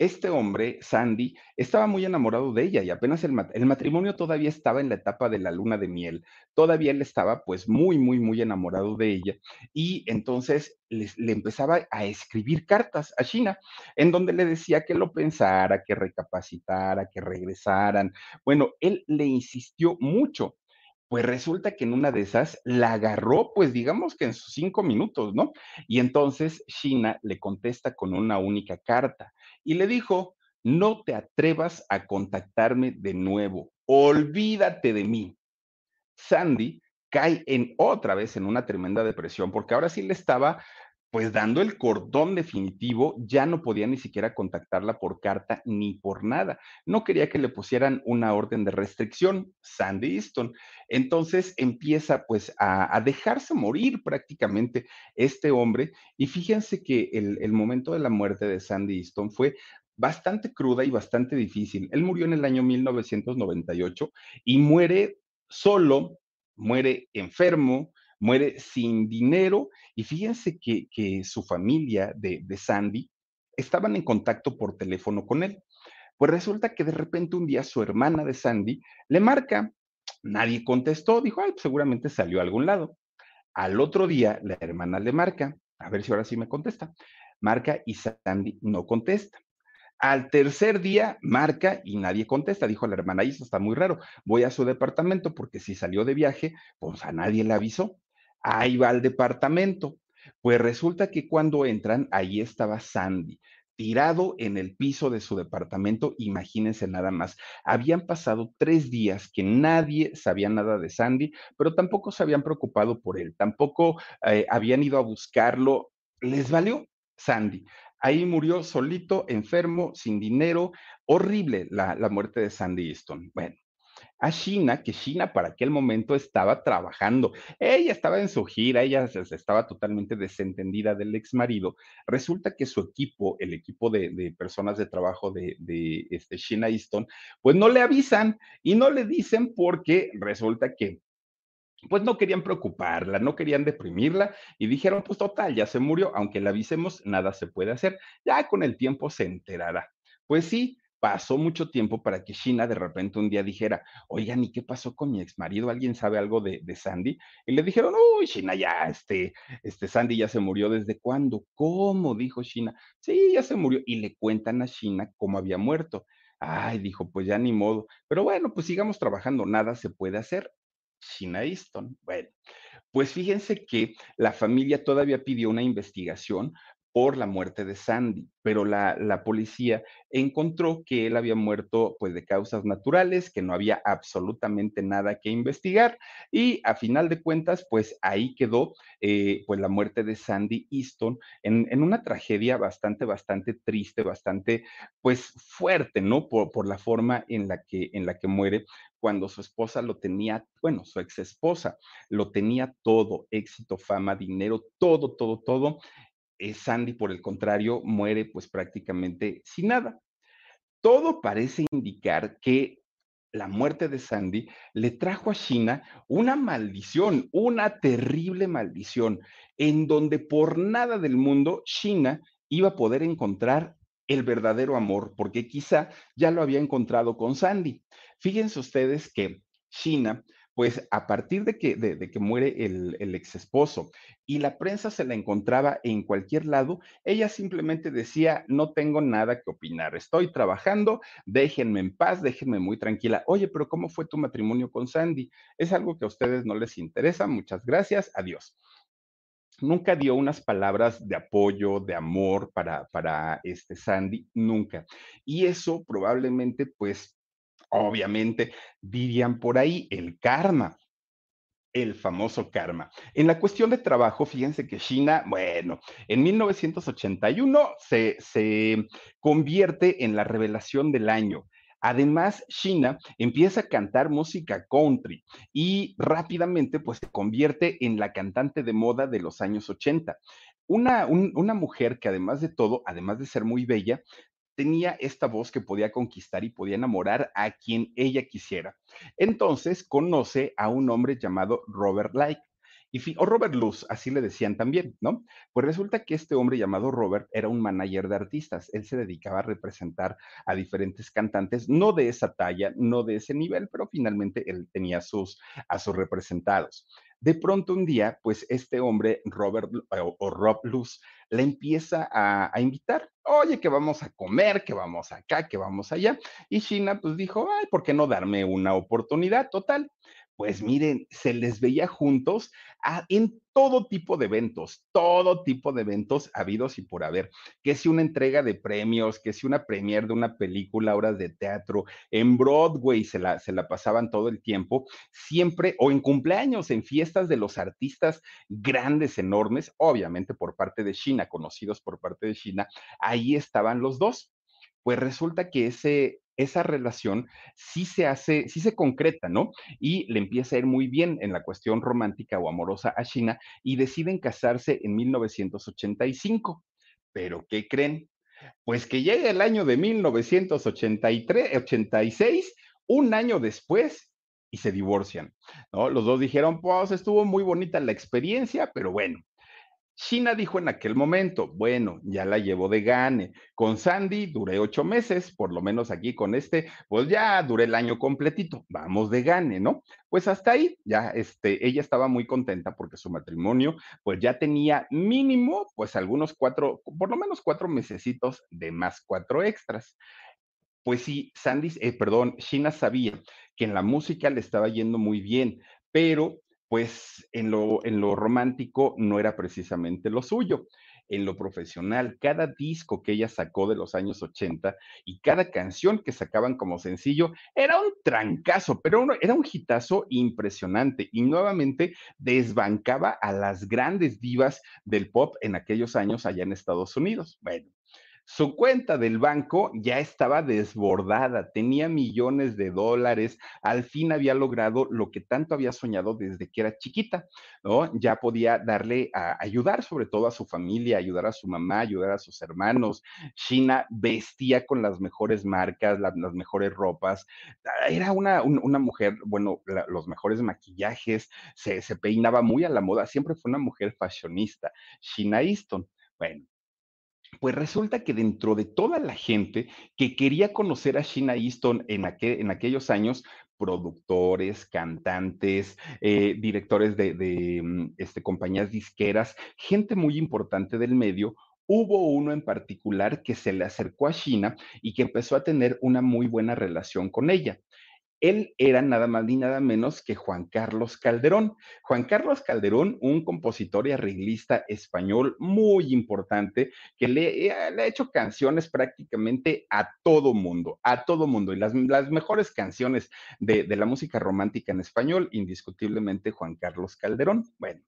este hombre, Sandy, estaba muy enamorado de ella y apenas el, el, matrimonio todavía estaba en la etapa de la luna de miel. Todavía él estaba pues muy, muy, muy enamorado de ella y entonces le, le empezaba a escribir cartas a China en donde le decía que lo pensara, que recapacitara, que regresaran. Bueno, él le insistió mucho pues resulta que en una de esas la agarró, pues digamos que en sus cinco minutos, ¿no? Y entonces China le contesta con una única carta y le dijo, no te atrevas a contactarme de nuevo, olvídate de mí. Sandy cae en otra vez en una tremenda depresión porque ahora sí le estaba pues dando el cordón definitivo, ya no podía ni siquiera contactarla por carta ni por nada. No quería que le pusieran una orden de restricción, Sandy Easton. Entonces empieza pues a, dejarse morir prácticamente este hombre. Y fíjense que el, el momento de la muerte de Sandy Easton fue bastante cruda y bastante difícil. Él murió en el año 1998 y muere solo, muere enfermo, muere sin dinero y fíjense que, que su familia de, de Sandy estaban en contacto por teléfono con él. Pues resulta que de repente un día su hermana de Sandy le marca, nadie contestó, dijo, ay, pues seguramente salió a algún lado. Al otro día la hermana le marca, a ver si ahora sí me contesta, marca y Sandy no contesta. Al tercer día marca y nadie contesta. Dijo la hermana, y eso está muy raro. Voy a su departamento porque si salió de viaje, pues a nadie le avisó. Ahí va al departamento. Pues resulta que cuando entran, ahí estaba Sandy, tirado en el piso de su departamento. Imagínense nada más. Habían pasado tres días que nadie sabía nada de Sandy, pero tampoco se habían preocupado por él, tampoco eh, habían ido a buscarlo. Les valió Sandy. Ahí murió solito, enfermo, sin dinero. Horrible la, la muerte de Sandy Easton. Bueno, a China, que China para aquel momento estaba trabajando. Ella estaba en su gira, ella estaba totalmente desentendida del ex marido. Resulta que su equipo, el equipo de, personas de trabajo de, de este China Easton, pues no le avisan y no le dicen porque resulta que pues no querían preocuparla, no querían deprimirla y dijeron, pues total, ya se murió, aunque la avisemos, nada se puede hacer, ya con el tiempo se enterará. Pues sí, pasó mucho tiempo para que Sheena de repente un día dijera, oigan, ¿y qué pasó con mi ex marido? ¿Alguien sabe algo de, de Sandy? Y le dijeron, uy, Sheena, ya, este, este Sandy ya se murió, ¿desde cuándo? ¿Cómo? Dijo Sheena, sí, ya se murió. Y le cuentan a Sheena cómo había muerto. Ay, dijo, pues ya ni modo. Pero bueno, pues sigamos trabajando, nada se puede hacer. Sheena Easton. Bueno, pues fíjense que la familia todavía pidió una investigación por la muerte de Sandy, pero la, la, policía encontró que él había muerto pues de causas naturales, que no había absolutamente nada que investigar y a final de cuentas pues ahí quedó eh, pues la muerte de Sandy Easton en, en, una tragedia bastante, bastante triste, bastante pues fuerte, ¿no? Por, por la forma en la, que, en la que muere cuando su esposa lo tenía, bueno, su ex esposa lo tenía todo, éxito, fama, dinero, todo, todo, todo, Sandy, por el contrario, muere pues prácticamente sin nada. Todo parece indicar que la muerte de Sandy le trajo a China una maldición, una terrible maldición, en donde por nada del mundo China iba a poder encontrar el verdadero amor, porque quizá ya lo había encontrado con Sandy. Fíjense ustedes que China Pues a partir de que, de, que muere el, el ex esposo y la prensa se la encontraba en cualquier lado, ella simplemente decía, no tengo nada que opinar, estoy trabajando, déjenme en paz, déjenme muy tranquila. Oye, pero ¿cómo fue tu matrimonio con Sandy? Es algo que a ustedes no les interesa, muchas gracias, adiós nunca dio unas palabras de apoyo, de amor para, para este Sandy, nunca. Y eso probablemente, pues, obviamente, dirían por ahí el karma el famoso karma. En la cuestión de trabajo, fíjense que China, bueno, en 1981 se, se convierte en la revelación del año. Además, China empieza a cantar música country y rápidamente pues se convierte en la cantante de moda de los años 80. Una, un, una mujer que además de todo, además de ser muy bella, tenía esta voz que podía conquistar y podía enamorar a quien ella quisiera. Entonces conoce a un hombre llamado Robert Like. Y o Robert Luz, así le decían también, ¿no? Pues resulta que este hombre llamado Robert era un manager de artistas. Él se dedicaba a representar a diferentes cantantes, no de esa talla, no de ese nivel, pero finalmente él tenía sus, a sus representados. De pronto un día, pues este hombre, Robert o, o Rob Luz, le empieza a, a, invitar. Oye, que vamos a comer, que vamos acá, que vamos allá. Y China pues dijo, ay, ¿por qué no darme una oportunidad? Total. Pues miren, se les veía juntos a, en todo tipo de eventos, todo tipo de eventos habidos y por haber. Que si una entrega de premios, que si una premier de una película, obras de teatro, en Broadway se la, se la pasaban todo el tiempo, siempre, o en cumpleaños, en fiestas de los artistas grandes, enormes, obviamente por parte de China, conocidos por parte de China, ahí estaban los dos. Pues resulta que ese, esa relación sí se hace, sí se concreta, ¿no? Y le empieza a ir muy bien en la cuestión romántica o amorosa a China y deciden casarse en 1985. Pero, ¿qué creen? Pues que llega el año de 1983, 86, un año después, y se divorcian, ¿no? Los dos dijeron, pues estuvo muy bonita la experiencia, pero bueno, China dijo en aquel momento, bueno, ya la llevo de gane. Con Sandy duré ocho meses, por lo menos aquí con este, pues ya duré el año completito. Vamos de gane, ¿no? Pues hasta ahí, ya, este, ella estaba muy contenta porque su matrimonio, pues ya tenía mínimo, pues algunos cuatro, por lo menos cuatro mesecitos de más cuatro extras. Pues sí, Sandy, eh, perdón, China sabía que en la música le estaba yendo muy bien, pero pues en lo, en lo romántico no era precisamente lo suyo. En lo profesional, cada disco que ella sacó de los años 80 y cada canción que sacaban como sencillo era un trancazo, pero era un hitazo impresionante y nuevamente desbancaba a las grandes divas del pop en aquellos años allá en Estados Unidos. Bueno, su cuenta del banco ya estaba desbordada, tenía millones de dólares, al fin había logrado lo que tanto había soñado desde que era chiquita, ¿no? Ya podía darle a ayudar sobre todo a su familia, ayudar a su mamá, ayudar a sus hermanos. China vestía con las mejores marcas, la, las mejores ropas. Era una, un, una mujer, bueno, los mejores maquillajes, se, se peinaba muy a la moda, siempre fue una mujer fashionista. China Easton. Bueno, pues resulta que dentro de toda la gente que quería conocer a Sheena Easton en, en aquellos años, productores, cantantes, eh, directores de, de mm, este, compañías disqueras, gente muy importante del medio, hubo uno en particular que se le acercó a China y que empezó a tener una muy buena relación con ella. Él era nada más ni nada menos que Juan Carlos Calderón. Juan Carlos Calderón, un compositor y arreglista español muy importante que le, eh, ha hecho canciones prácticamente a todo mundo, a todo mundo. Y las, las mejores canciones de, de la música romántica en español, indiscutiblemente Juan Carlos Calderón. Bueno,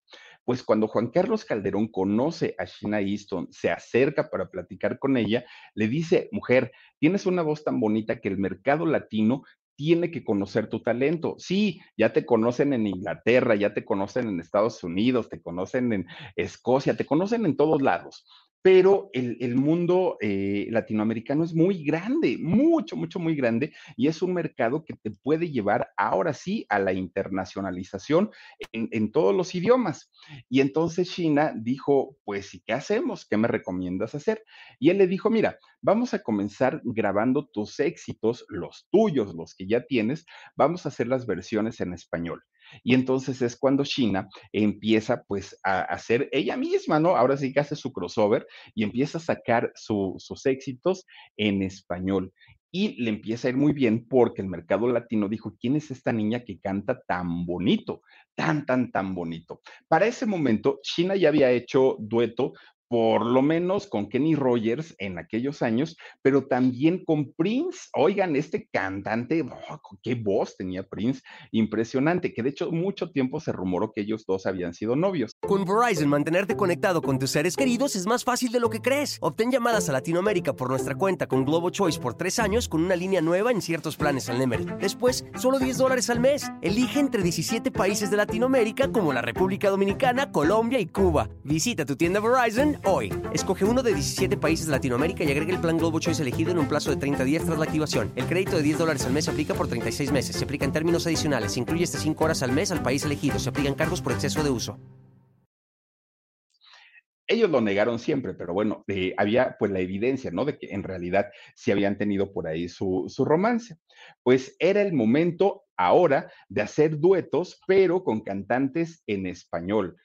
pues cuando Juan Carlos Calderón conoce a Sheena Easton, se acerca para platicar con ella, le dice, mujer, tienes una voz tan bonita que el mercado latino tiene que conocer tu talento. Sí, ya te conocen en Inglaterra, ya te conocen en Estados Unidos, te conocen en Escocia, te conocen en todos lados, pero el, el mundo eh, latinoamericano es muy grande, mucho, mucho, muy grande, y es un mercado que te puede llevar ahora sí a la internacionalización en, en todos los idiomas. Y entonces China dijo, pues, ¿y qué hacemos? ¿Qué me recomiendas hacer? Y él le dijo, mira, vamos a comenzar grabando tus éxitos, los tuyos, los que ya tienes, vamos a hacer las versiones en español. Y entonces es cuando China empieza pues a hacer ella misma, ¿no? Ahora sí que hace su crossover y empieza a sacar sus éxitos en español y le empieza a ir muy bien porque el mercado latino dijo, ¿quién es esta niña que canta tan bonito? Tan, tan, tan bonito. Para ese momento, China ya había hecho dueto por lo menos con Kenny Rogers en aquellos años, pero también con Prince. Oigan, este cantante, oh, qué voz tenía Prince, impresionante, que de hecho mucho tiempo se rumoró que ellos dos habían sido novios. Con Verizon, mantenerte conectado con tus seres queridos es más fácil de lo que crees. Obtén llamadas a Latinoamérica por nuestra cuenta con Globo Choice por tres años con una línea nueva en ciertos planes al Nemer. Después, solo 10 dólares al mes. Elige entre 17 países de Latinoamérica como la República Dominicana, Colombia y Cuba. Visita tu tienda Verizon hoy. Escoge uno de 17 países de Latinoamérica y agrega el plan Globo Choice elegido en un plazo de 30 días tras la activación. El crédito de 10 dólares al mes se aplica por 36 meses. Se aplica en términos adicionales. Se incluye hasta 5 horas al mes al país elegido. Se aplican cargos por exceso de uso. Ellos lo negaron siempre, pero bueno, eh, había pues la evidencia, ¿no? De que en realidad sí habían tenido por ahí su, su romance. Pues era el momento ahora de hacer duetos, pero con cantantes en español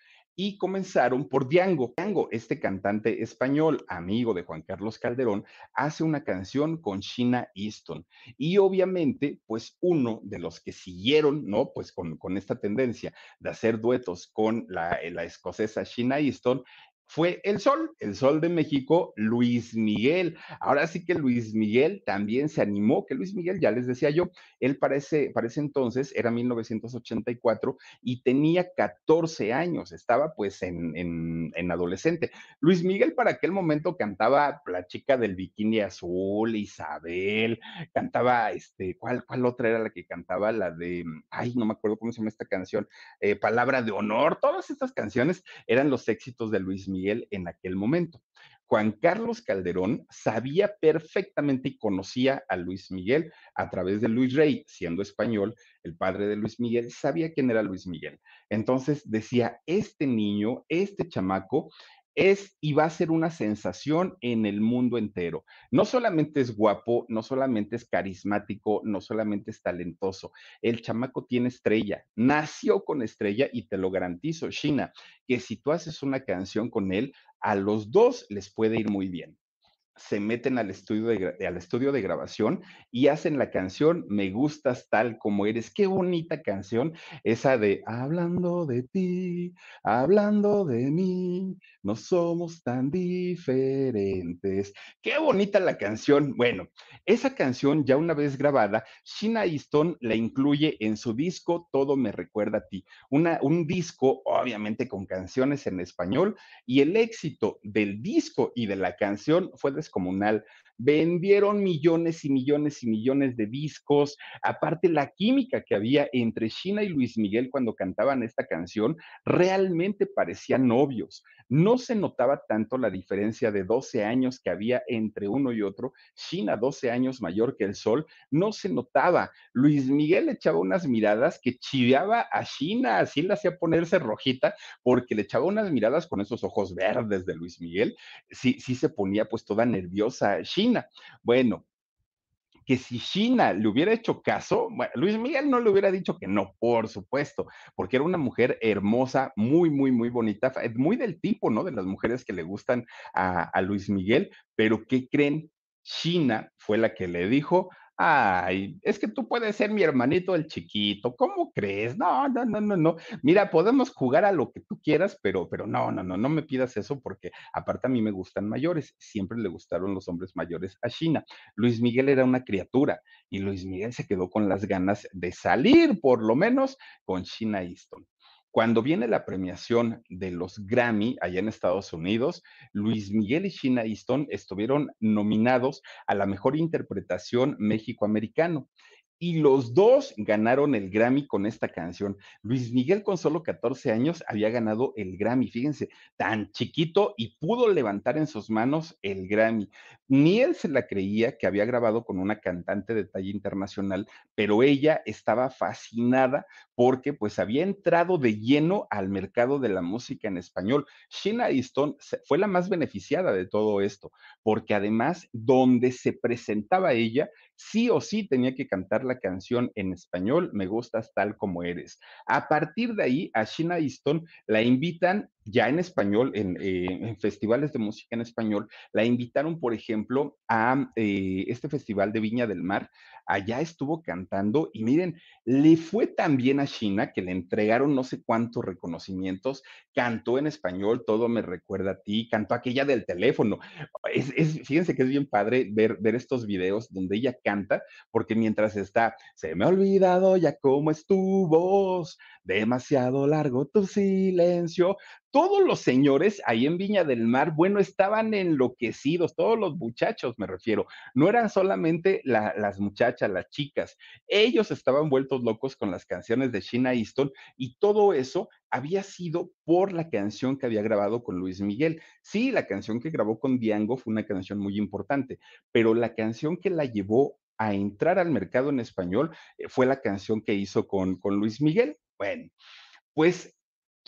y comenzaron por Diango. Diango, este cantante español, amigo de Juan Carlos Calderón, hace una canción con Sheena Easton. Y obviamente, pues uno de los que siguieron, ¿no? Pues con, con esta tendencia de hacer duetos con la, la escocesa Sheena Easton fue el sol, el sol de México, Luis Miguel. Ahora sí que Luis Miguel también se animó, que Luis Miguel, ya les decía yo, él parece, parece entonces, era 1984 y tenía 14 años, estaba pues en, en, en, adolescente. Luis Miguel para aquel momento cantaba La chica del bikini azul, Isabel, cantaba, este, ¿cuál, cuál otra era la que cantaba? La de, ay, no me acuerdo cómo se llama esta canción, eh, Palabra de Honor, todas estas canciones eran los éxitos de Luis Miguel En aquel momento. Juan Carlos Calderón sabía perfectamente y conocía a Luis Miguel a través de Luis Rey, siendo español, el padre de Luis Miguel, sabía quién era Luis Miguel. Entonces decía, este niño, este chamaco, es y va a ser una sensación en el mundo entero. No solamente es guapo, no solamente es carismático, no solamente es talentoso. El chamaco tiene estrella, nació con estrella y te lo garantizo, China, que si tú haces una canción con él, a los dos les puede ir muy bien se meten al estudio, de, al estudio de grabación y hacen la canción Me gustas tal como eres. Qué bonita canción, esa de Hablando de ti, hablando de mí, no somos tan diferentes. Qué bonita la canción. Bueno, esa canción ya una vez grabada, Sheena Easton la incluye en su disco Todo me recuerda a ti. Una, un disco obviamente con canciones en español y el éxito del disco y de la canción fue de comunal, vendieron millones y millones y millones de discos, aparte la química que había entre China y Luis Miguel cuando cantaban esta canción, realmente parecían novios. No se notaba tanto la diferencia de 12 años que había entre uno y otro, China 12 años mayor que el sol, no se notaba. Luis Miguel echaba unas miradas que chiveaba a China, así la hacía ponerse rojita, porque le echaba unas miradas con esos ojos verdes de Luis Miguel, sí, sí se ponía pues toda nerviosa China. Bueno, que si China le hubiera hecho caso, Luis Miguel no le hubiera dicho que no, por supuesto, porque era una mujer hermosa, muy, muy, muy bonita, muy del tipo, ¿no? De las mujeres que le gustan a, a Luis Miguel, pero ¿qué creen? China fue la que le dijo, Ay, es que tú puedes ser mi hermanito el chiquito. ¿Cómo crees? No, no, no, no, no. Mira, podemos jugar a lo que tú quieras, pero, pero no, no, no, no me pidas eso porque aparte a mí me gustan mayores. Siempre le gustaron los hombres mayores a China. Luis Miguel era una criatura y Luis Miguel se quedó con las ganas de salir, por lo menos, con China Easton. Cuando viene la premiación de los Grammy allá en Estados Unidos, Luis Miguel y Sheena Easton estuvieron nominados a la mejor interpretación México-americano y los dos ganaron el Grammy con esta canción. Luis Miguel con solo 14 años había ganado el Grammy, fíjense, tan chiquito y pudo levantar en sus manos el Grammy. Ni él se la creía que había grabado con una cantante de talla internacional, pero ella estaba fascinada porque pues había entrado de lleno al mercado de la música en español. Sheena Easton fue la más beneficiada de todo esto, porque además donde se presentaba ella, sí o sí tenía que cantar la canción en español, Me gustas tal como eres. A partir de ahí, a Sheena Easton la invitan ya en español, en, eh, en, festivales de música en español, la invitaron, por ejemplo, a eh, este festival de Viña del Mar. Allá estuvo cantando y miren, le fue tan bien a China que le entregaron no sé cuántos reconocimientos. Cantó en español, todo me recuerda a ti, cantó aquella del teléfono. Es, fíjense que es bien padre ver, ver estos videos donde ella canta, porque mientras está, se me ha olvidado ya cómo es tu voz, demasiado largo tu silencio, todos los señores ahí en Viña del Mar, bueno, estaban enloquecidos, todos los muchachos me refiero, no eran solamente la, las muchachas, las chicas, ellos estaban vueltos locos con las canciones de Sheena Easton y todo eso había sido por la canción que había grabado con Luis Miguel. Sí, la canción que grabó con Diango fue una canción muy importante, pero la canción que la llevó a entrar al mercado en español eh, fue la canción que hizo con Luis Miguel. Bueno, pues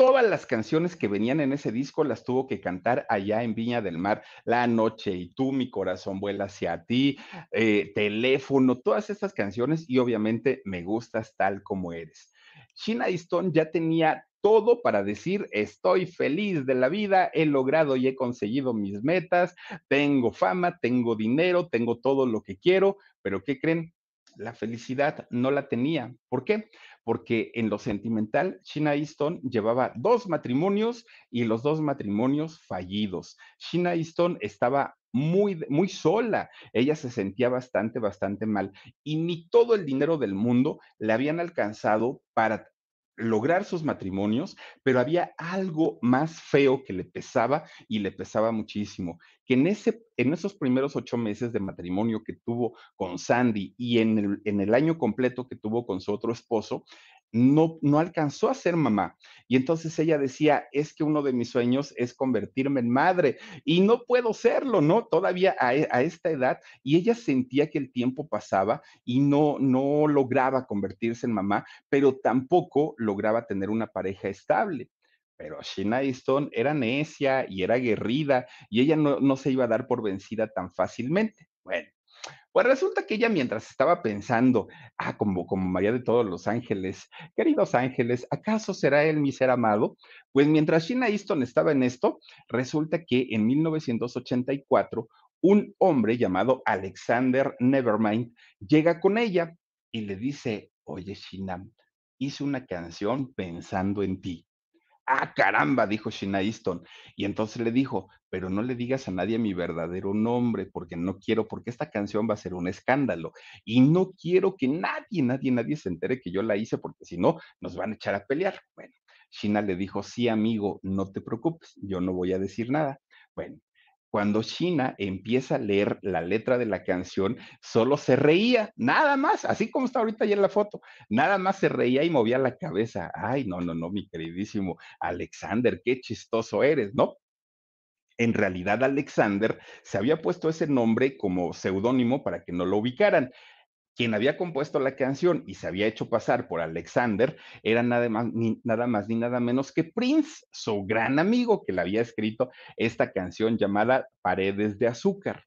todas las canciones que venían en ese disco las tuvo que cantar allá en Viña del Mar, La Noche y tú, Mi Corazón Vuela hacia ti, eh, Teléfono, todas estas canciones y obviamente Me Gustas tal como eres. Sheena Easton ya tenía todo para decir, estoy feliz de la vida, he logrado y he conseguido mis metas, tengo fama, tengo dinero, tengo todo lo que quiero, pero ¿qué creen? La felicidad no la tenía. ¿Por qué? Porque en lo sentimental, Sheena Easton llevaba dos matrimonios y los dos matrimonios fallidos. Sheena Easton estaba muy, muy sola. Ella se sentía bastante, bastante mal y ni todo el dinero del mundo le habían alcanzado para lograr sus matrimonios, pero había algo más feo que le pesaba y le pesaba muchísimo, que en, ese, en esos primeros ocho meses de matrimonio que tuvo con Sandy y en el, en el año completo que tuvo con su otro esposo, no, alcanzó a ser mamá. Y entonces ella decía, es que uno de mis sueños es convertirme en madre y no puedo serlo, ¿no? Todavía a, e, esta edad. Y ella sentía que el tiempo pasaba y no, no lograba convertirse en mamá, pero tampoco lograba tener una pareja estable. Pero Sheena Easton era necia y era aguerrida y ella no, no se iba a dar por vencida tan fácilmente. Bueno, pues resulta que ella mientras estaba pensando, ah, como, como María de todos los ángeles, queridos ángeles, ¿acaso será él mi ser amado? Pues mientras Sheena Easton estaba en esto, resulta que en 1984 un hombre llamado Alexander Nevermind llega con ella y le dice, oye Sheena, hice una canción pensando en ti. Ah, caramba, dijo Sheena Easton. Y entonces le dijo, pero no le digas a nadie mi verdadero nombre, porque no quiero, porque esta canción va a ser un escándalo. Y no quiero que nadie, nadie, nadie se entere que yo la hice, porque si no, nos van a echar a pelear. Bueno, Sheena le dijo, sí, amigo, no te preocupes, yo no voy a decir nada. Bueno, cuando China empieza a leer la letra de la canción, solo se reía, nada más, así como está ahorita ya en la foto, nada más se reía y movía la cabeza. Ay, no, no, no, mi queridísimo Alexander, qué chistoso eres, ¿no? En realidad, Alexander se había puesto ese nombre como seudónimo para que no lo ubicaran quien había compuesto la canción y se había hecho pasar por Alexander era nada más, ni, nada más ni nada menos que Prince, su gran amigo que le había escrito esta canción llamada Paredes de Azúcar.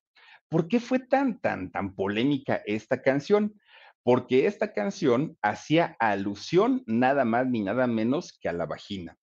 ¿Por qué fue tan, tan, tan polémica esta canción? Porque esta canción hacía alusión nada más ni nada menos que a la vagina.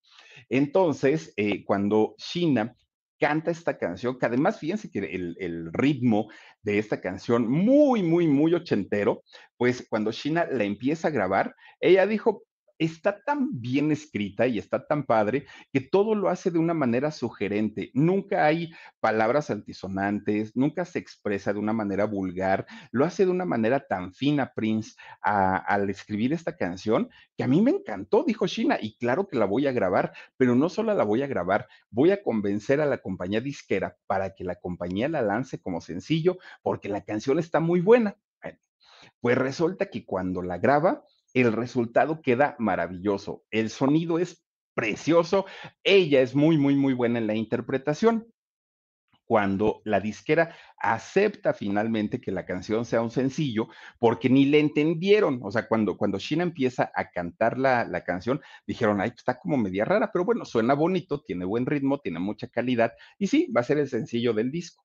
Entonces, eh, cuando Sheena canta esta canción, que además fíjense que el, el, ritmo de esta canción, muy, muy, muy ochentero, pues cuando Sheena la empieza a grabar, ella dijo, está tan bien escrita y está tan padre que todo lo hace de una manera sugerente. Nunca hay palabras altisonantes, nunca se expresa de una manera vulgar, lo hace de una manera tan fina, Prince, al escribir esta canción, que a mí me encantó, dijo Sheena, y claro que la voy a grabar, pero no solo la voy a grabar, voy a convencer a la compañía disquera para que la compañía la lance como sencillo, porque la canción está muy buena. Pues resulta que cuando la graba, el resultado queda maravilloso. El sonido es precioso. Ella es muy, muy, muy buena en la interpretación. Cuando la disquera acepta finalmente que la canción sea un sencillo, porque ni le entendieron. O sea, cuando, cuando empieza a cantar la, la canción, dijeron, ay, está como media rara, pero bueno, suena bonito, tiene buen ritmo, tiene mucha calidad, y sí, va a ser el sencillo del disco.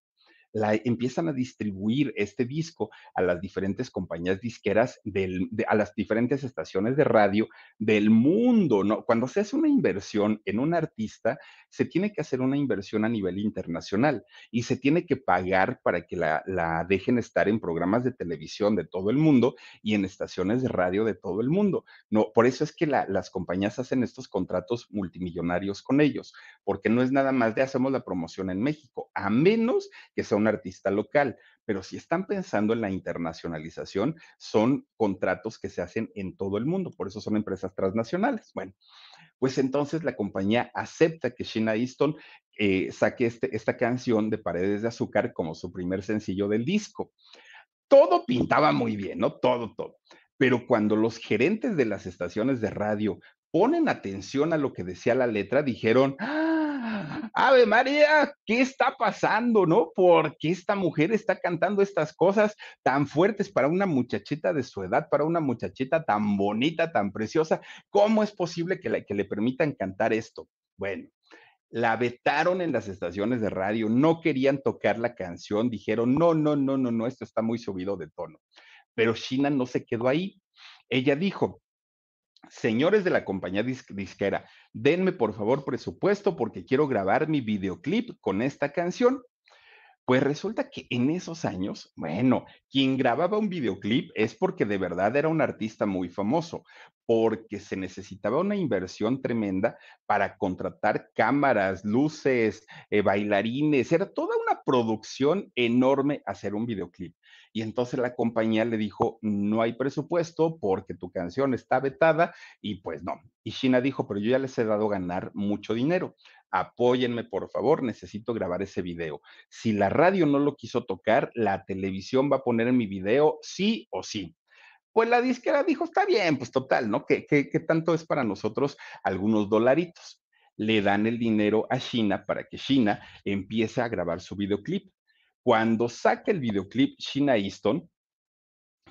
La empiezan a distribuir este disco a las diferentes compañías disqueras, del, de, a las diferentes estaciones de radio del mundo. Cuando se hace una inversión en un artista, se tiene que hacer una inversión a nivel internacional y se tiene que pagar para que la, dejen estar en programas de televisión de todo el mundo y en estaciones de radio de todo el mundo. No, por eso es que la, las compañías hacen estos contratos multimillonarios con ellos, porque no es nada más de hacemos la promoción en México, a menos que sea artista local. Pero si están pensando en la internacionalización, son contratos que se hacen en todo el mundo, por eso son empresas transnacionales. Bueno, pues entonces la compañía acepta que Sheena Easton eh, saque este, esta canción de Paredes de Azúcar como su primer sencillo del disco. Todo pintaba muy bien, ¿no? Todo, todo. Pero cuando los gerentes de las estaciones de radio ponen atención a lo que decía la letra, dijeron, ¡Ah! Ave María, ¿qué está pasando, no? ¿Por qué esta mujer está cantando estas cosas tan fuertes para una muchachita de su edad, para una muchachita tan bonita, tan preciosa? ¿Cómo es posible que, la, que le permitan cantar esto? Bueno, la vetaron en las estaciones de radio, no querían tocar la canción, dijeron, no, no, no, no, no, esto está muy subido de tono. Pero China no se quedó ahí. Ella dijo, señores de la compañía disquera, denme por favor presupuesto porque quiero grabar mi videoclip con esta canción. Pues resulta que en esos años, bueno, quien grababa un videoclip es porque de verdad era un artista muy famoso, porque se necesitaba una inversión tremenda para contratar cámaras, luces, eh, bailarines, era toda una producción enorme hacer un videoclip. Y entonces la compañía le dijo, no hay presupuesto porque tu canción está vetada y pues no. Y China dijo, pero yo ya les he dado ganar mucho dinero apóyenme por favor, necesito grabar ese video. Si la radio no lo quiso tocar, la televisión va a poner en mi video sí o sí. Pues la disquera dijo, está bien, pues total, ¿no? ¿Qué, qué, qué tanto es para nosotros algunos dolaritos? Le dan el dinero a China para que China empiece a grabar su videoclip. Cuando saca el videoclip China Easton,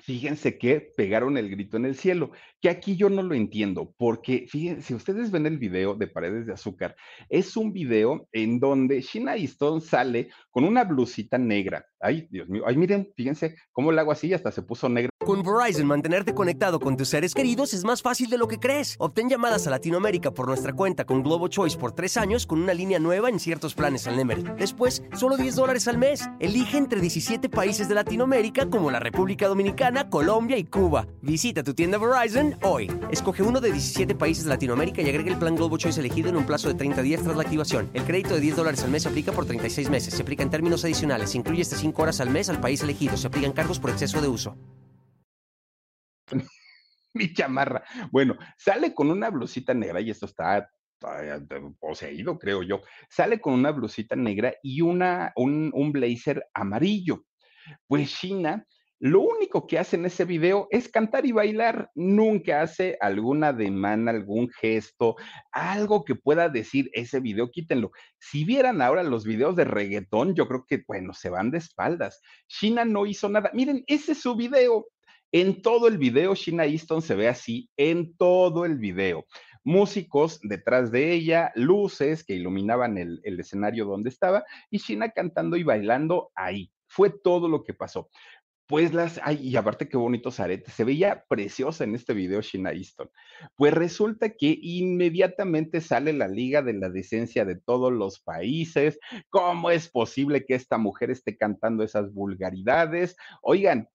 fíjense que pegaron el grito en el cielo, que aquí yo no lo entiendo, porque fíjense, ustedes ven el video de Paredes de Azúcar, es un video en donde Sheena Easton sale con una blusita negra. Ay, Dios mío, ay, miren, fíjense cómo el agua así hasta se puso negra. Con Verizon, mantenerte conectado con tus seres queridos es más fácil de lo que crees. Obtén llamadas a Latinoamérica por nuestra cuenta con Globo Choice por tres años con una línea nueva en ciertos planes al Nemer. Después, solo 10 dólares al mes. Elige entre 17 países de Latinoamérica como la República Dominicana, Colombia y Cuba. Visita tu tienda Verizon hoy. Escoge uno de 17 países de Latinoamérica y agrega el plan Globo Choice elegido en un plazo de 30 días tras la activación. El crédito de 10 dólares al mes se aplica por 36 meses. Se aplica en términos adicionales. Se incluye hasta 5 horas al mes al país elegido. Se aplican cargos por exceso de uso. [LAUGHS] mi chamarra. Bueno, sale con una blusita negra y esto está poseído, creo yo. Sale con una blusita negra y una, un, un blazer amarillo. Pues China lo único que hace en ese video es cantar y bailar. Nunca hace alguna demanda, algún gesto, algo que pueda decir ese video, quítenlo. Si vieran ahora los videos de reggaetón, yo creo que, bueno, se van de espaldas. China no hizo nada. Miren, ese es su video. En todo el video, Sheena Easton se ve así, en todo el video. Músicos detrás de ella, luces que iluminaban el, escenario donde estaba y Sheena cantando y bailando ahí. Fue todo lo que pasó. Pues las, ay, y aparte qué bonitos aretes, se veía preciosa en este video Sheena Easton. Pues resulta que inmediatamente sale la Liga de la Decencia de todos los países. ¿Cómo es posible que esta mujer esté cantando esas vulgaridades? Oigan,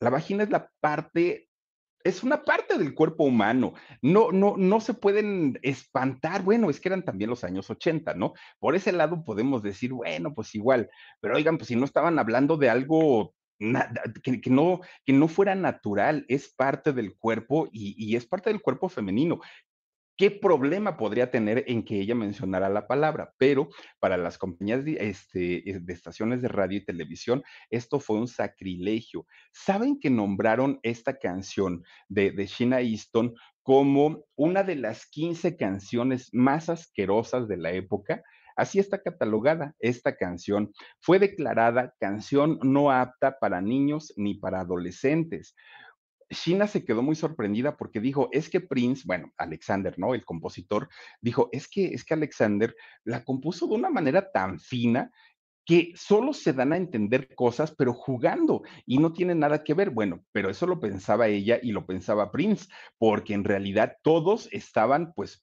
la vagina es la parte es una parte del cuerpo humano. No, no, no se pueden espantar. Bueno, es que eran también los años 80, ¿no? Por ese lado podemos decir, bueno, pues igual. Pero oigan, pues si no estaban hablando de algo que, no, que no fuera natural, es parte del cuerpo y, es parte del cuerpo femenino. ¿Qué problema podría tener en que ella mencionara la palabra? Pero para las compañías de, este, de, estaciones de radio y televisión, esto fue un sacrilegio. ¿Saben que nombraron esta canción de, de Sheena Easton como una de las 15 canciones más asquerosas de la época? Así está catalogada esta canción. Fue declarada canción no apta para niños ni para adolescentes. China se quedó muy sorprendida porque dijo, es que Prince, bueno, Alexander, ¿no? El compositor, dijo, es que, es que Alexander la compuso de una manera tan fina que solo se dan a entender cosas, pero jugando y no tienen nada que ver. Bueno, pero eso lo pensaba ella y lo pensaba Prince, porque en realidad todos estaban, pues,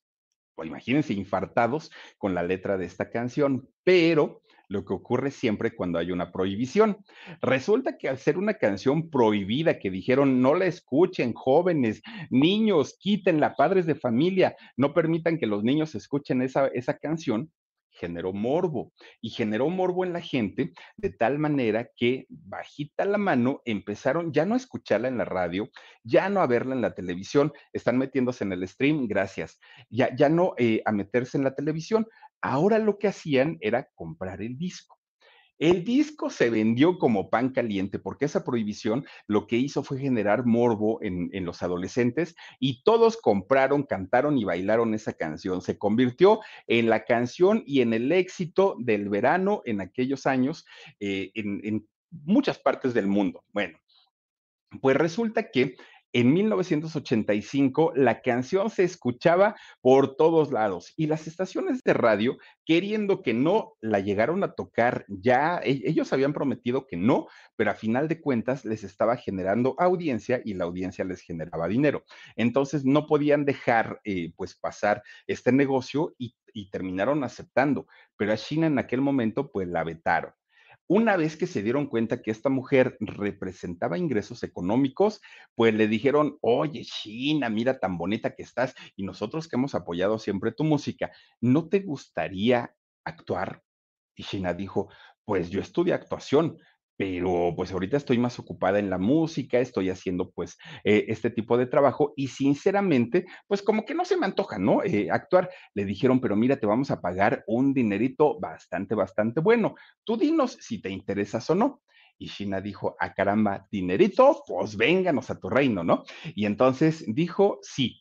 pues imagínense, infartados con la letra de esta canción, pero lo que ocurre siempre cuando hay una prohibición. Resulta que al ser una canción prohibida, que dijeron no la escuchen jóvenes, niños, quítenla, padres de familia, no permitan que los niños escuchen esa, esa canción, generó morbo y generó morbo en la gente de tal manera que bajita la mano empezaron ya no a escucharla en la radio, ya no a verla en la televisión, están metiéndose en el stream, gracias, ya, ya no eh, a meterse en la televisión. Ahora lo que hacían era comprar el disco. El disco se vendió como pan caliente porque esa prohibición lo que hizo fue generar morbo en, los adolescentes y todos compraron, cantaron y bailaron esa canción. Se convirtió en la canción y en el éxito del verano en aquellos años eh, en muchas partes del mundo. Bueno, pues resulta que en 1985 la canción se escuchaba por todos lados y las estaciones de radio, queriendo que no la llegaron a tocar, ya e, ellos habían prometido que no, pero a final de cuentas les estaba generando audiencia y la audiencia les generaba dinero. Entonces no podían dejar eh, pues pasar este negocio y, y terminaron aceptando, pero a China en aquel momento pues la vetaron. Una vez que se dieron cuenta que esta mujer representaba ingresos económicos, pues le dijeron, oye, China, mira tan bonita que estás y nosotros que hemos apoyado siempre tu música, ¿no te gustaría actuar? Y China dijo, pues yo estudié actuación, pero pues ahorita estoy más ocupada en la música, estoy haciendo pues eh, este tipo de trabajo y sinceramente pues como que no se me antoja, ¿no? Eh, actuar. Le dijeron, pero mira, te vamos a pagar un dinerito bastante, bastante bueno. Tú dinos si te interesas o no. Y China dijo, a ah, caramba, dinerito, pues vénganos a tu reino, ¿no? Y entonces dijo, sí.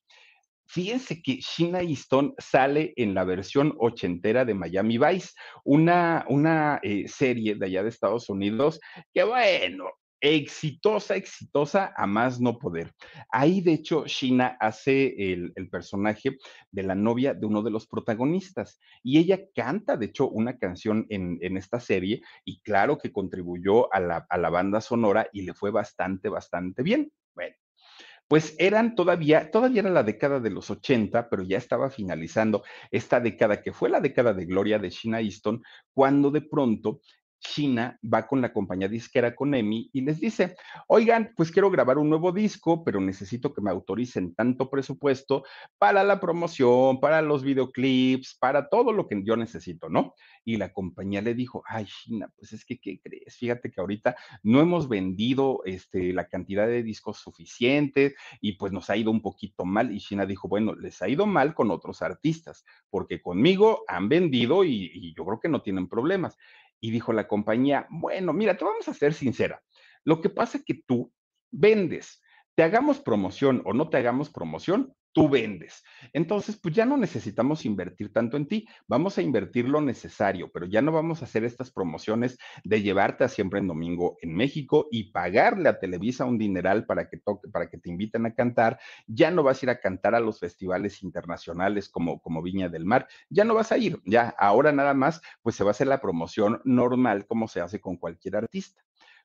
Fíjense que Sheena Easton sale en la versión ochentera de Miami Vice, una, una eh, serie de allá de Estados Unidos que, bueno, exitosa, exitosa a más no poder. Ahí, de hecho, Sheena hace el, el, personaje de la novia de uno de los protagonistas y ella canta, de hecho, una canción en, en esta serie y claro que contribuyó a la, a la banda sonora y le fue bastante, bastante bien. Bueno, pues eran todavía, todavía era la década de los 80, pero ya estaba finalizando esta década que fue la década de gloria de Sheena Easton, cuando de pronto China va con la compañía disquera con EMI y les dice, oigan, pues quiero grabar un nuevo disco, pero necesito que me autoricen tanto presupuesto para la promoción, para los videoclips, para todo lo que yo necesito, ¿no? Y la compañía le dijo, ay, China, pues es que, ¿qué crees? Fíjate que ahorita no hemos vendido este, la cantidad de discos suficientes y pues nos ha ido un poquito mal. Y China dijo, bueno, les ha ido mal con otros artistas, porque conmigo han vendido y, y yo creo que no tienen problemas. Y dijo la compañía, bueno, mira, te vamos a ser sincera. Lo que pasa es que tú vendes, te hagamos promoción o no te hagamos promoción, tú vendes. Entonces, pues ya no necesitamos invertir tanto en ti, vamos a invertir lo necesario, pero ya no vamos a hacer estas promociones de llevarte a siempre en domingo en México y pagarle a Televisa un dineral para que toque, para que te inviten a cantar, ya no vas a ir a cantar a los festivales internacionales como, como Viña del Mar, ya no vas a ir, ya ahora nada más, pues se va a hacer la promoción normal como se hace con cualquier artista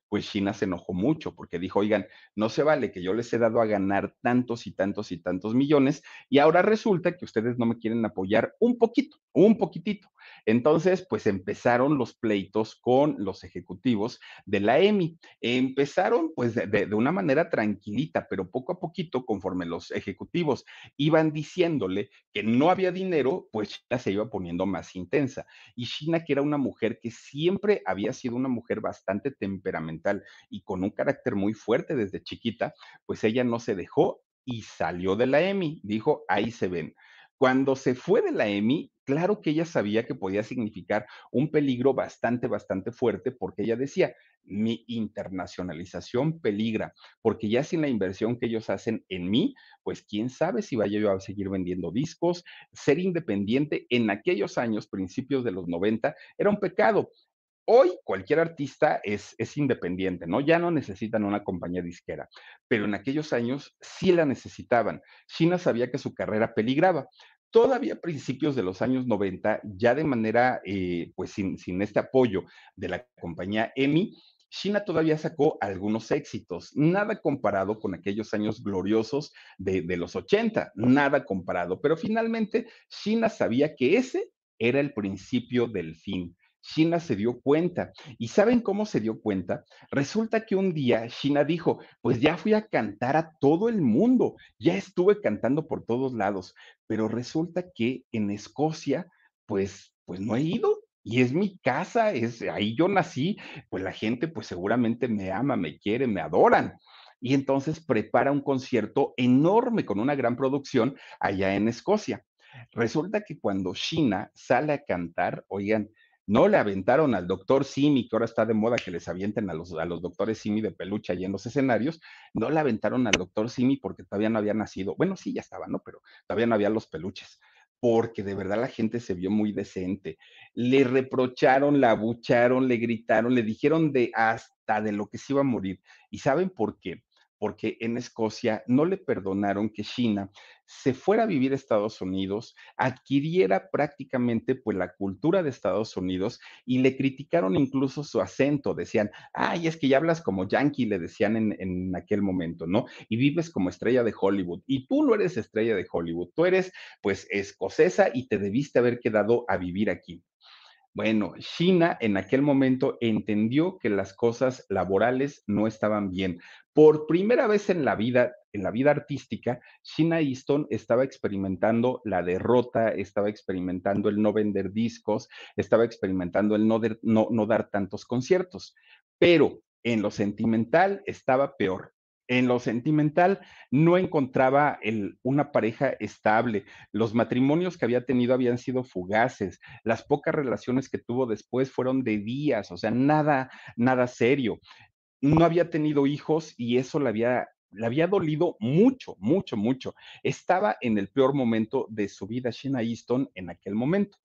pues China se enojó mucho porque dijo, oigan, no se vale que yo les he dado a ganar tantos y tantos y tantos millones y ahora resulta que ustedes no me quieren apoyar un poquito, un poquitito. Entonces, pues empezaron los pleitos con los ejecutivos de la EMI. Empezaron pues de, una manera tranquilita, pero poco a poquito, conforme los ejecutivos iban diciéndole que no había dinero, pues China se iba poniendo más intensa. Y China, que era una mujer que siempre había sido una mujer bastante temperamental y con un carácter muy fuerte desde chiquita, pues ella no se dejó y salió de la EMI. Dijo, ahí se ven. Cuando se fue de la EMI, claro que ella sabía que podía significar un peligro bastante, bastante fuerte, porque ella decía, mi internacionalización peligra, porque ya sin la inversión que ellos hacen en mí, pues quién sabe si vaya yo a seguir vendiendo discos, ser independiente en aquellos años, principios de los 90, era un pecado. Hoy cualquier artista es, es, independiente, ¿no? Ya no necesitan una compañía disquera, pero en aquellos años sí la necesitaban. China sabía que su carrera peligraba. todavía a principios de los años 90, ya de manera, eh, pues sin, sin este apoyo de la compañía EMI, China todavía sacó algunos éxitos, nada comparado con aquellos años gloriosos de, de, los 80, nada comparado, pero finalmente China sabía que ese era el principio del fin. China se dio cuenta. ¿Y saben cómo se dio cuenta? Resulta que un día China dijo, pues ya fui a cantar a todo el mundo, ya estuve cantando por todos lados, pero resulta que en Escocia, pues, pues no he ido. Y es mi casa, es ahí yo nací, pues la gente pues seguramente me ama, me quiere, me adoran y entonces prepara un concierto enorme con una gran producción allá en Escocia. Resulta que cuando China sale a cantar, oigan, no le aventaron al doctor Simi, que ahora está de moda que les avienten a los, a los doctores Simi de peluche allí en los escenarios, no le aventaron al doctor Simi porque todavía no había nacido. Bueno, sí, ya estaba, ¿no? Pero todavía no había los peluches porque de verdad la gente se vio muy decente. Le reprocharon, la abucharon, le gritaron, le dijeron de hasta de lo que se iba a morir. ¿Y saben por qué? Porque en Escocia no le perdonaron que China se fuera a vivir a Estados Unidos, adquiriera prácticamente pues la cultura de Estados Unidos y le criticaron incluso su acento, decían, ay, es que ya hablas como yankee, le decían en, en aquel momento, ¿no? Y vives como estrella de Hollywood y tú no eres estrella de Hollywood, tú eres pues escocesa y te debiste haber quedado a vivir aquí. Bueno, China en aquel momento entendió que las cosas laborales no estaban bien. Por primera vez en la vida, en la vida artística, China Easton estaba experimentando la derrota, estaba experimentando el no vender discos, estaba experimentando el no, no dar tantos conciertos. Pero en lo sentimental estaba peor en lo sentimental no encontraba una pareja estable. Los matrimonios que había tenido habían sido fugaces. Las pocas relaciones que tuvo después fueron de días, o sea, nada, nada serio. No había tenido hijos y eso le había, le había dolido mucho, mucho, mucho. Estaba en el peor momento de su vida, Sheena Easton, en aquel momento.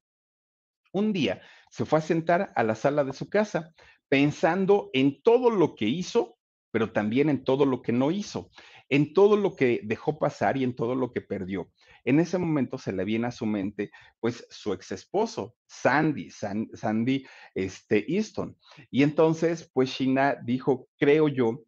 Un día se fue a sentar a la sala de su casa pensando en todo lo que hizo pero también en todo lo que no hizo, en todo lo que dejó pasar y en todo lo que perdió. En ese momento se le viene a su mente, pues, su ex esposo, Sandy, San, Sandy este, Easton. Y entonces, pues, Sheena dijo, creo yo,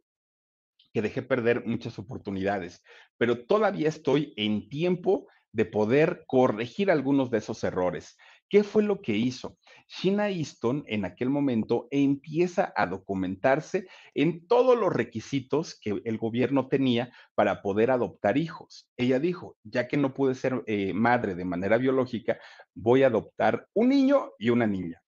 que dejé perder muchas oportunidades, pero todavía estoy en tiempo de poder corregir algunos de esos errores. ¿Qué fue lo que hizo? Sheena Easton en aquel momento empieza a documentarse en todos los requisitos que el gobierno tenía para poder adoptar hijos. Ella dijo, ya que no pude ser eh, madre de manera biológica, voy a adoptar un niño y una niña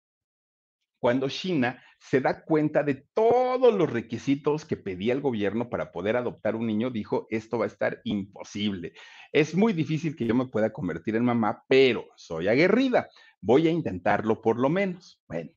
cuando China se da cuenta de todos los requisitos que pedía el gobierno para poder adoptar un niño, dijo, esto va a estar imposible. Es muy difícil que yo me pueda convertir en mamá, pero soy aguerrida. Voy a intentarlo por lo menos. Bueno,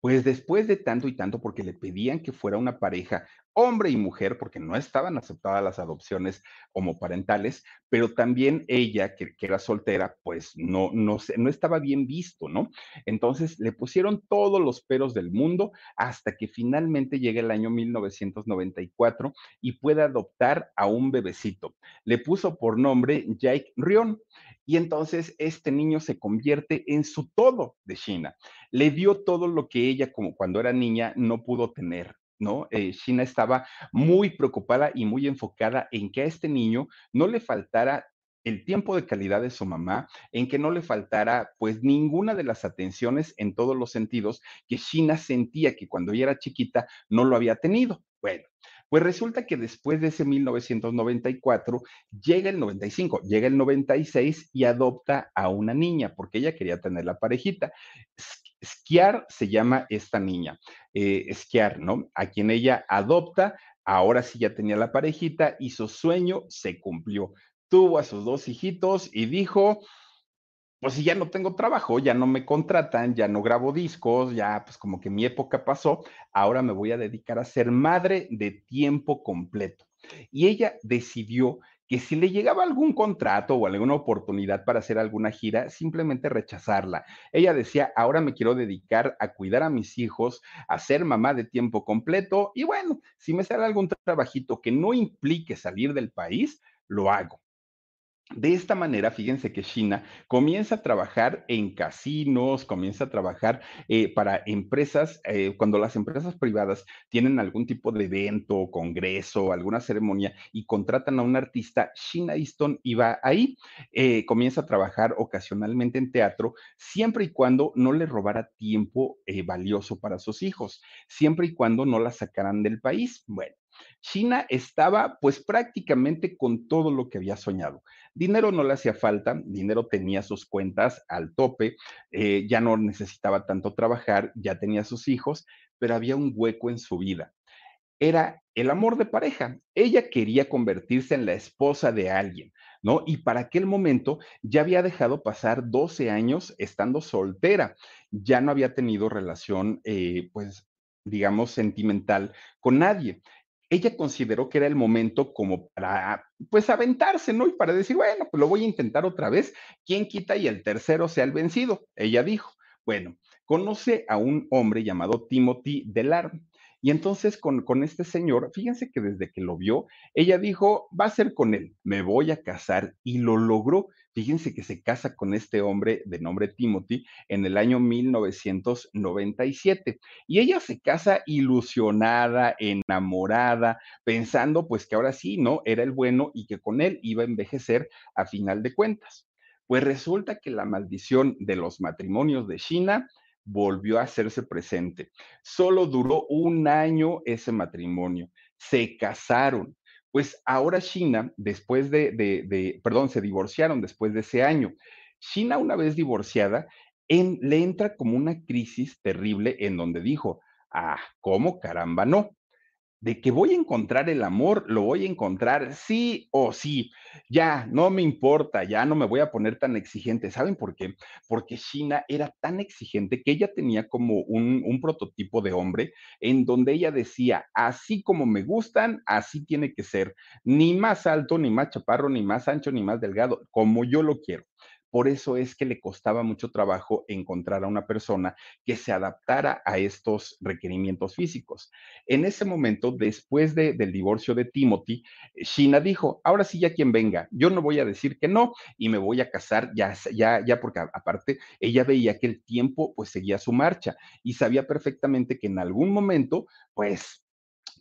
pues después de tanto y tanto, porque le pedían que fuera una pareja, hombre y mujer, porque no estaban aceptadas las adopciones homoparentales, pero también ella, que, era soltera, pues no, no, no estaba bien visto, ¿no? Entonces le pusieron todos los peros del mundo hasta que finalmente llega el año 1994 y puede adoptar a un bebecito. Le puso por nombre Jake Rion. Y entonces este niño se convierte en su todo de China. Le dio todo lo que ella, como cuando era niña, no pudo tener. ¿No? Eh, China estaba muy preocupada y muy enfocada en que a este niño no le faltara el tiempo de calidad de su mamá, en que no le faltara pues ninguna de las atenciones en todos los sentidos que China sentía que cuando ella era chiquita no lo había tenido. Bueno, pues resulta que después de ese 1994 llega el 95, llega el 96 y adopta a una niña porque ella quería tener la parejita. Skiar se llama esta niña, eh, Skiar, ¿no? A quien ella adopta, ahora sí ya tenía la parejita y su sueño se cumplió. Tuvo a sus dos hijitos y dijo, pues si ya no tengo trabajo, ya no me contratan, ya no grabo discos, ya pues como que mi época pasó, ahora me voy a dedicar a ser madre de tiempo completo. Y ella decidió que si le llegaba algún contrato o alguna oportunidad para hacer alguna gira, simplemente rechazarla. Ella decía, ahora me quiero dedicar a cuidar a mis hijos, a ser mamá de tiempo completo y bueno, si me sale algún trabajito que no implique salir del país, lo hago. De esta manera, fíjense que China comienza a trabajar en casinos, comienza a trabajar eh, para empresas, eh, cuando las empresas privadas tienen algún tipo de evento, congreso, alguna ceremonia y contratan a un artista, China Easton iba ahí, eh, comienza a trabajar ocasionalmente en teatro, siempre y cuando no le robara tiempo valioso para sus hijos, siempre y cuando no la sacaran del país. Bueno. China estaba pues prácticamente con todo lo que había soñado. Dinero no le hacía falta, dinero tenía sus cuentas al tope, eh, ya no necesitaba tanto trabajar, ya tenía sus hijos, pero había un hueco en su vida. Era el amor de pareja. Ella quería convertirse en la esposa de alguien, ¿no? Y para aquel momento ya había dejado pasar 12 años estando soltera, ya no había tenido relación, eh, pues, digamos, sentimental con nadie ella consideró que era el momento como para, pues, aventarse, ¿no? Y para decir, bueno, pues lo voy a intentar otra vez, ¿quién quita y el tercero sea el vencido? Ella dijo, bueno, conoce a un hombre llamado Timothy Delarme. Y entonces con, con este señor, fíjense que desde que lo vio, ella dijo, va a ser con él, me voy a casar y lo logró. Fíjense que se casa con este hombre de nombre Timothy en el año 1997 y ella se casa ilusionada, enamorada, pensando pues que ahora sí, ¿no? Era el bueno y que con él iba a envejecer a final de cuentas. Pues resulta que la maldición de los matrimonios de China volvió a hacerse presente. Solo duró un año ese matrimonio. Se casaron. Pues ahora China, después de, de, perdón, se divorciaron después de ese año. China, una vez divorciada, en, le entra como una crisis terrible en donde dijo, ah, ¿cómo caramba no? De que voy a encontrar el amor, lo voy a encontrar sí o sí. Ya, no me importa, ya no me voy a poner tan exigente. ¿Saben por qué? Porque China era tan exigente que ella tenía como un, un prototipo de hombre en donde ella decía, así como me gustan, así tiene que ser. Ni más alto, ni más chaparro, ni más ancho, ni más delgado, como yo lo quiero. Por eso es que le costaba mucho trabajo encontrar a una persona que se adaptara a estos requerimientos físicos. En ese momento, después de, del divorcio de Timothy, Sheena dijo, ahora sí ya quien venga, yo no voy a decir que no y me voy a casar ya, ya, ya, porque aparte ella veía que el tiempo pues seguía su marcha y sabía perfectamente que en algún momento pues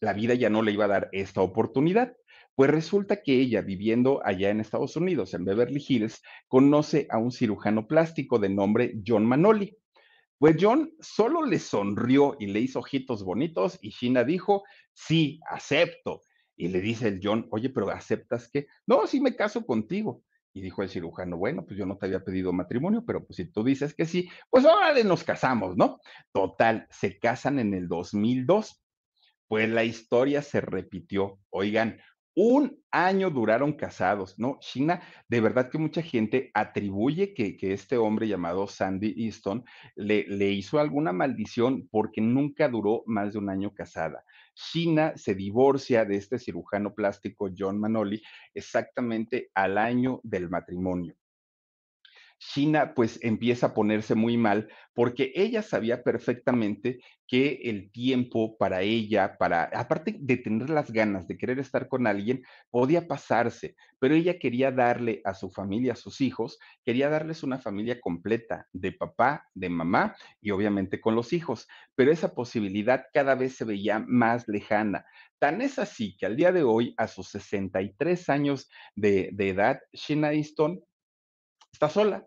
la vida ya no le iba a dar esta oportunidad. Pues resulta que ella, viviendo allá en Estados Unidos, en Beverly Hills, conoce a un cirujano plástico de nombre John Manoli. Pues John solo le sonrió y le hizo ojitos bonitos y Sheena dijo, sí, acepto. Y le dice el John, oye, pero ¿aceptas qué? No, sí me caso contigo. Y dijo el cirujano, bueno, pues yo no te había pedido matrimonio, pero pues si tú dices que sí, pues ahora nos casamos, ¿no? Total, se casan en el 2002. Pues la historia se repitió. Oigan, un año duraron casados, ¿no? China, de verdad que mucha gente atribuye que, que este hombre llamado Sandy Easton le, le, hizo alguna maldición porque nunca duró más de un año casada. China se divorcia de este cirujano plástico John Manoli exactamente al año del matrimonio. China pues empieza a ponerse muy mal porque ella sabía perfectamente que el tiempo para ella, para, aparte de tener las ganas de querer estar con alguien, podía pasarse, pero ella quería darle a su familia, a sus hijos, quería darles una familia completa, de papá, de mamá y obviamente con los hijos, pero esa posibilidad cada vez se veía más lejana. Tan es así que al día de hoy, a sus 63 años de, edad, Sheena Easton está sola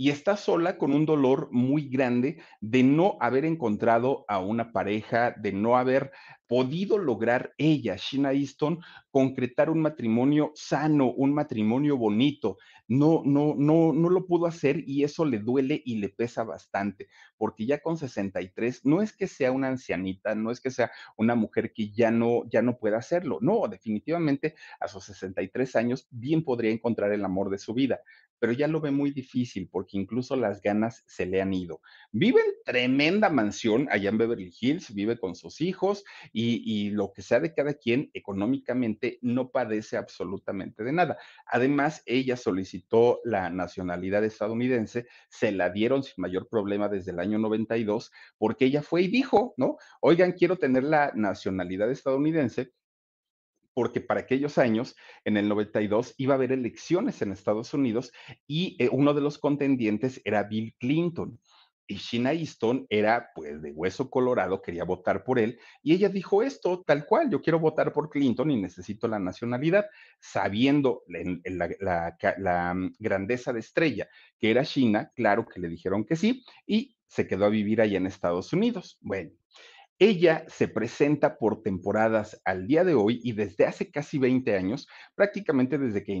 y está sola con un dolor muy grande de no haber encontrado a una pareja, de no haber podido lograr ella, Sheena Easton, concretar un matrimonio sano, un matrimonio bonito. No, no, no, no lo pudo hacer y eso le duele y le pesa bastante, porque ya con 63 no es que sea una ancianita, no es que sea una mujer que ya no, ya no pueda hacerlo. No, definitivamente a sus 63 años bien podría encontrar el amor de su vida, pero ya lo ve muy difícil porque incluso las ganas se le han ido. Vive en tremenda mansión allá en Beverly Hills, vive con sus hijos y, y, lo que sea de cada quien económicamente no padece absolutamente de nada. Además, ella solicitó la nacionalidad estadounidense, se la dieron sin mayor problema desde el año 92 porque ella fue y dijo, ¿no? Oigan, quiero tener la nacionalidad estadounidense porque para aquellos años, en el 92, iba a haber elecciones en Estados Unidos y eh, uno de los contendientes era Bill Clinton. Y Sheena Easton era pues de hueso colorado, quería votar por él, y ella dijo esto tal cual, yo quiero votar por Clinton y necesito la nacionalidad, sabiendo la, mm, grandeza de estrella que era Sheena, claro que le dijeron que sí, y se quedó a vivir allá en Estados Unidos. Bueno, ella se presenta por temporadas al día de hoy y desde hace casi 20 años, prácticamente desde que,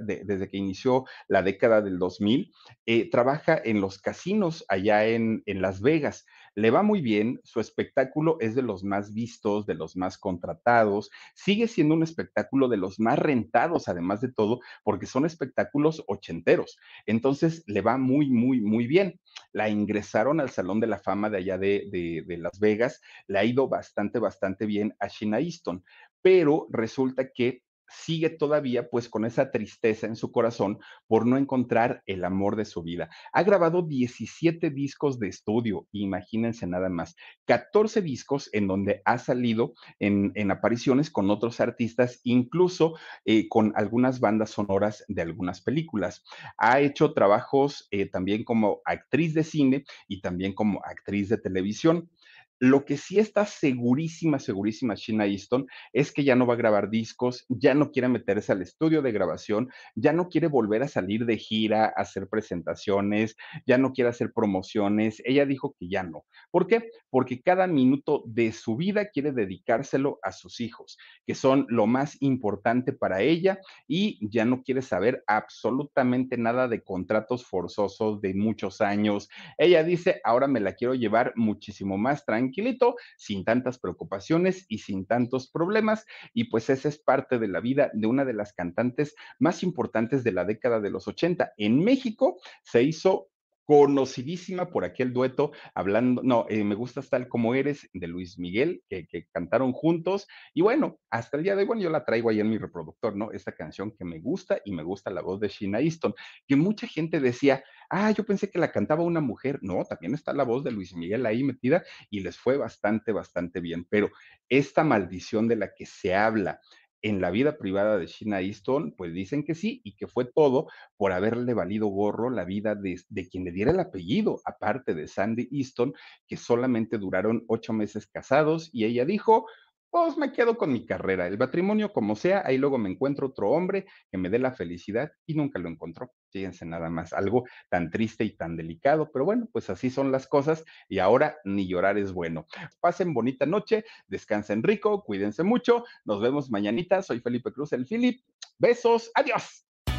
desde que inició la década del 2000, eh, trabaja en los casinos allá en, en Las Vegas le va muy bien, su espectáculo es de los más vistos, de los más contratados, sigue siendo un espectáculo de los más rentados, además de todo, porque son espectáculos ochenteros. Entonces, le va muy, muy, muy bien. La ingresaron al Salón de la Fama de allá de, Las Vegas, le ha ido bastante, bastante bien a Sheena Easton, pero resulta que sigue todavía pues con esa tristeza en su corazón por no encontrar el amor de su vida. Ha grabado 17 discos de estudio, imagínense nada más, 14 discos en donde ha salido en, apariciones con otros artistas, incluso eh, con algunas bandas sonoras de algunas películas. Ha hecho trabajos eh, también como actriz de cine y también como actriz de televisión. Lo que sí está segurísima, segurísima Sheena Easton es que ya no va a grabar discos, ya no quiere meterse al estudio de grabación, ya no quiere volver a salir de gira, hacer presentaciones, ya no quiere hacer promociones. Ella dijo que ya no. ¿Por qué? Porque cada minuto de su vida quiere dedicárselo a sus hijos, que son lo más importante para ella y ya no quiere saber absolutamente nada de contratos forzosos de muchos años. Ella dice, ahora me la quiero llevar muchísimo más tranquila tranquilito, sin tantas preocupaciones y sin tantos problemas. Y pues esa es parte de la vida de una de las cantantes más importantes de la década de los 80. En México se hizo conocidísima por aquel dueto hablando, no, eh, me gustas tal como eres, de Luis Miguel, que, cantaron juntos. Y bueno, hasta el día de hoy, bueno, yo la traigo ahí en mi reproductor, ¿no? Esta canción que me gusta y me gusta la voz de Sheena Easton, que mucha gente decía, ah, yo pensé que la cantaba una mujer. No, también está la voz de Luis Miguel ahí metida y les fue bastante, bastante bien. Pero esta maldición de la que se habla, en la vida privada de Sheena Easton, pues dicen que sí y que fue todo por haberle valido gorro la vida de, de, quien le diera el apellido, aparte de Sandy Easton, que solamente duraron ocho meses casados y ella dijo, pues me quedo con mi carrera, el matrimonio como sea, ahí luego me encuentro otro hombre que me dé la felicidad y nunca lo encontró. Fíjense nada más, algo tan triste y tan delicado, pero bueno, pues así son las cosas y ahora ni llorar es bueno. Pasen bonita noche, descansen rico, cuídense mucho, nos vemos mañanita, soy Felipe Cruz, el Philip, besos, adiós.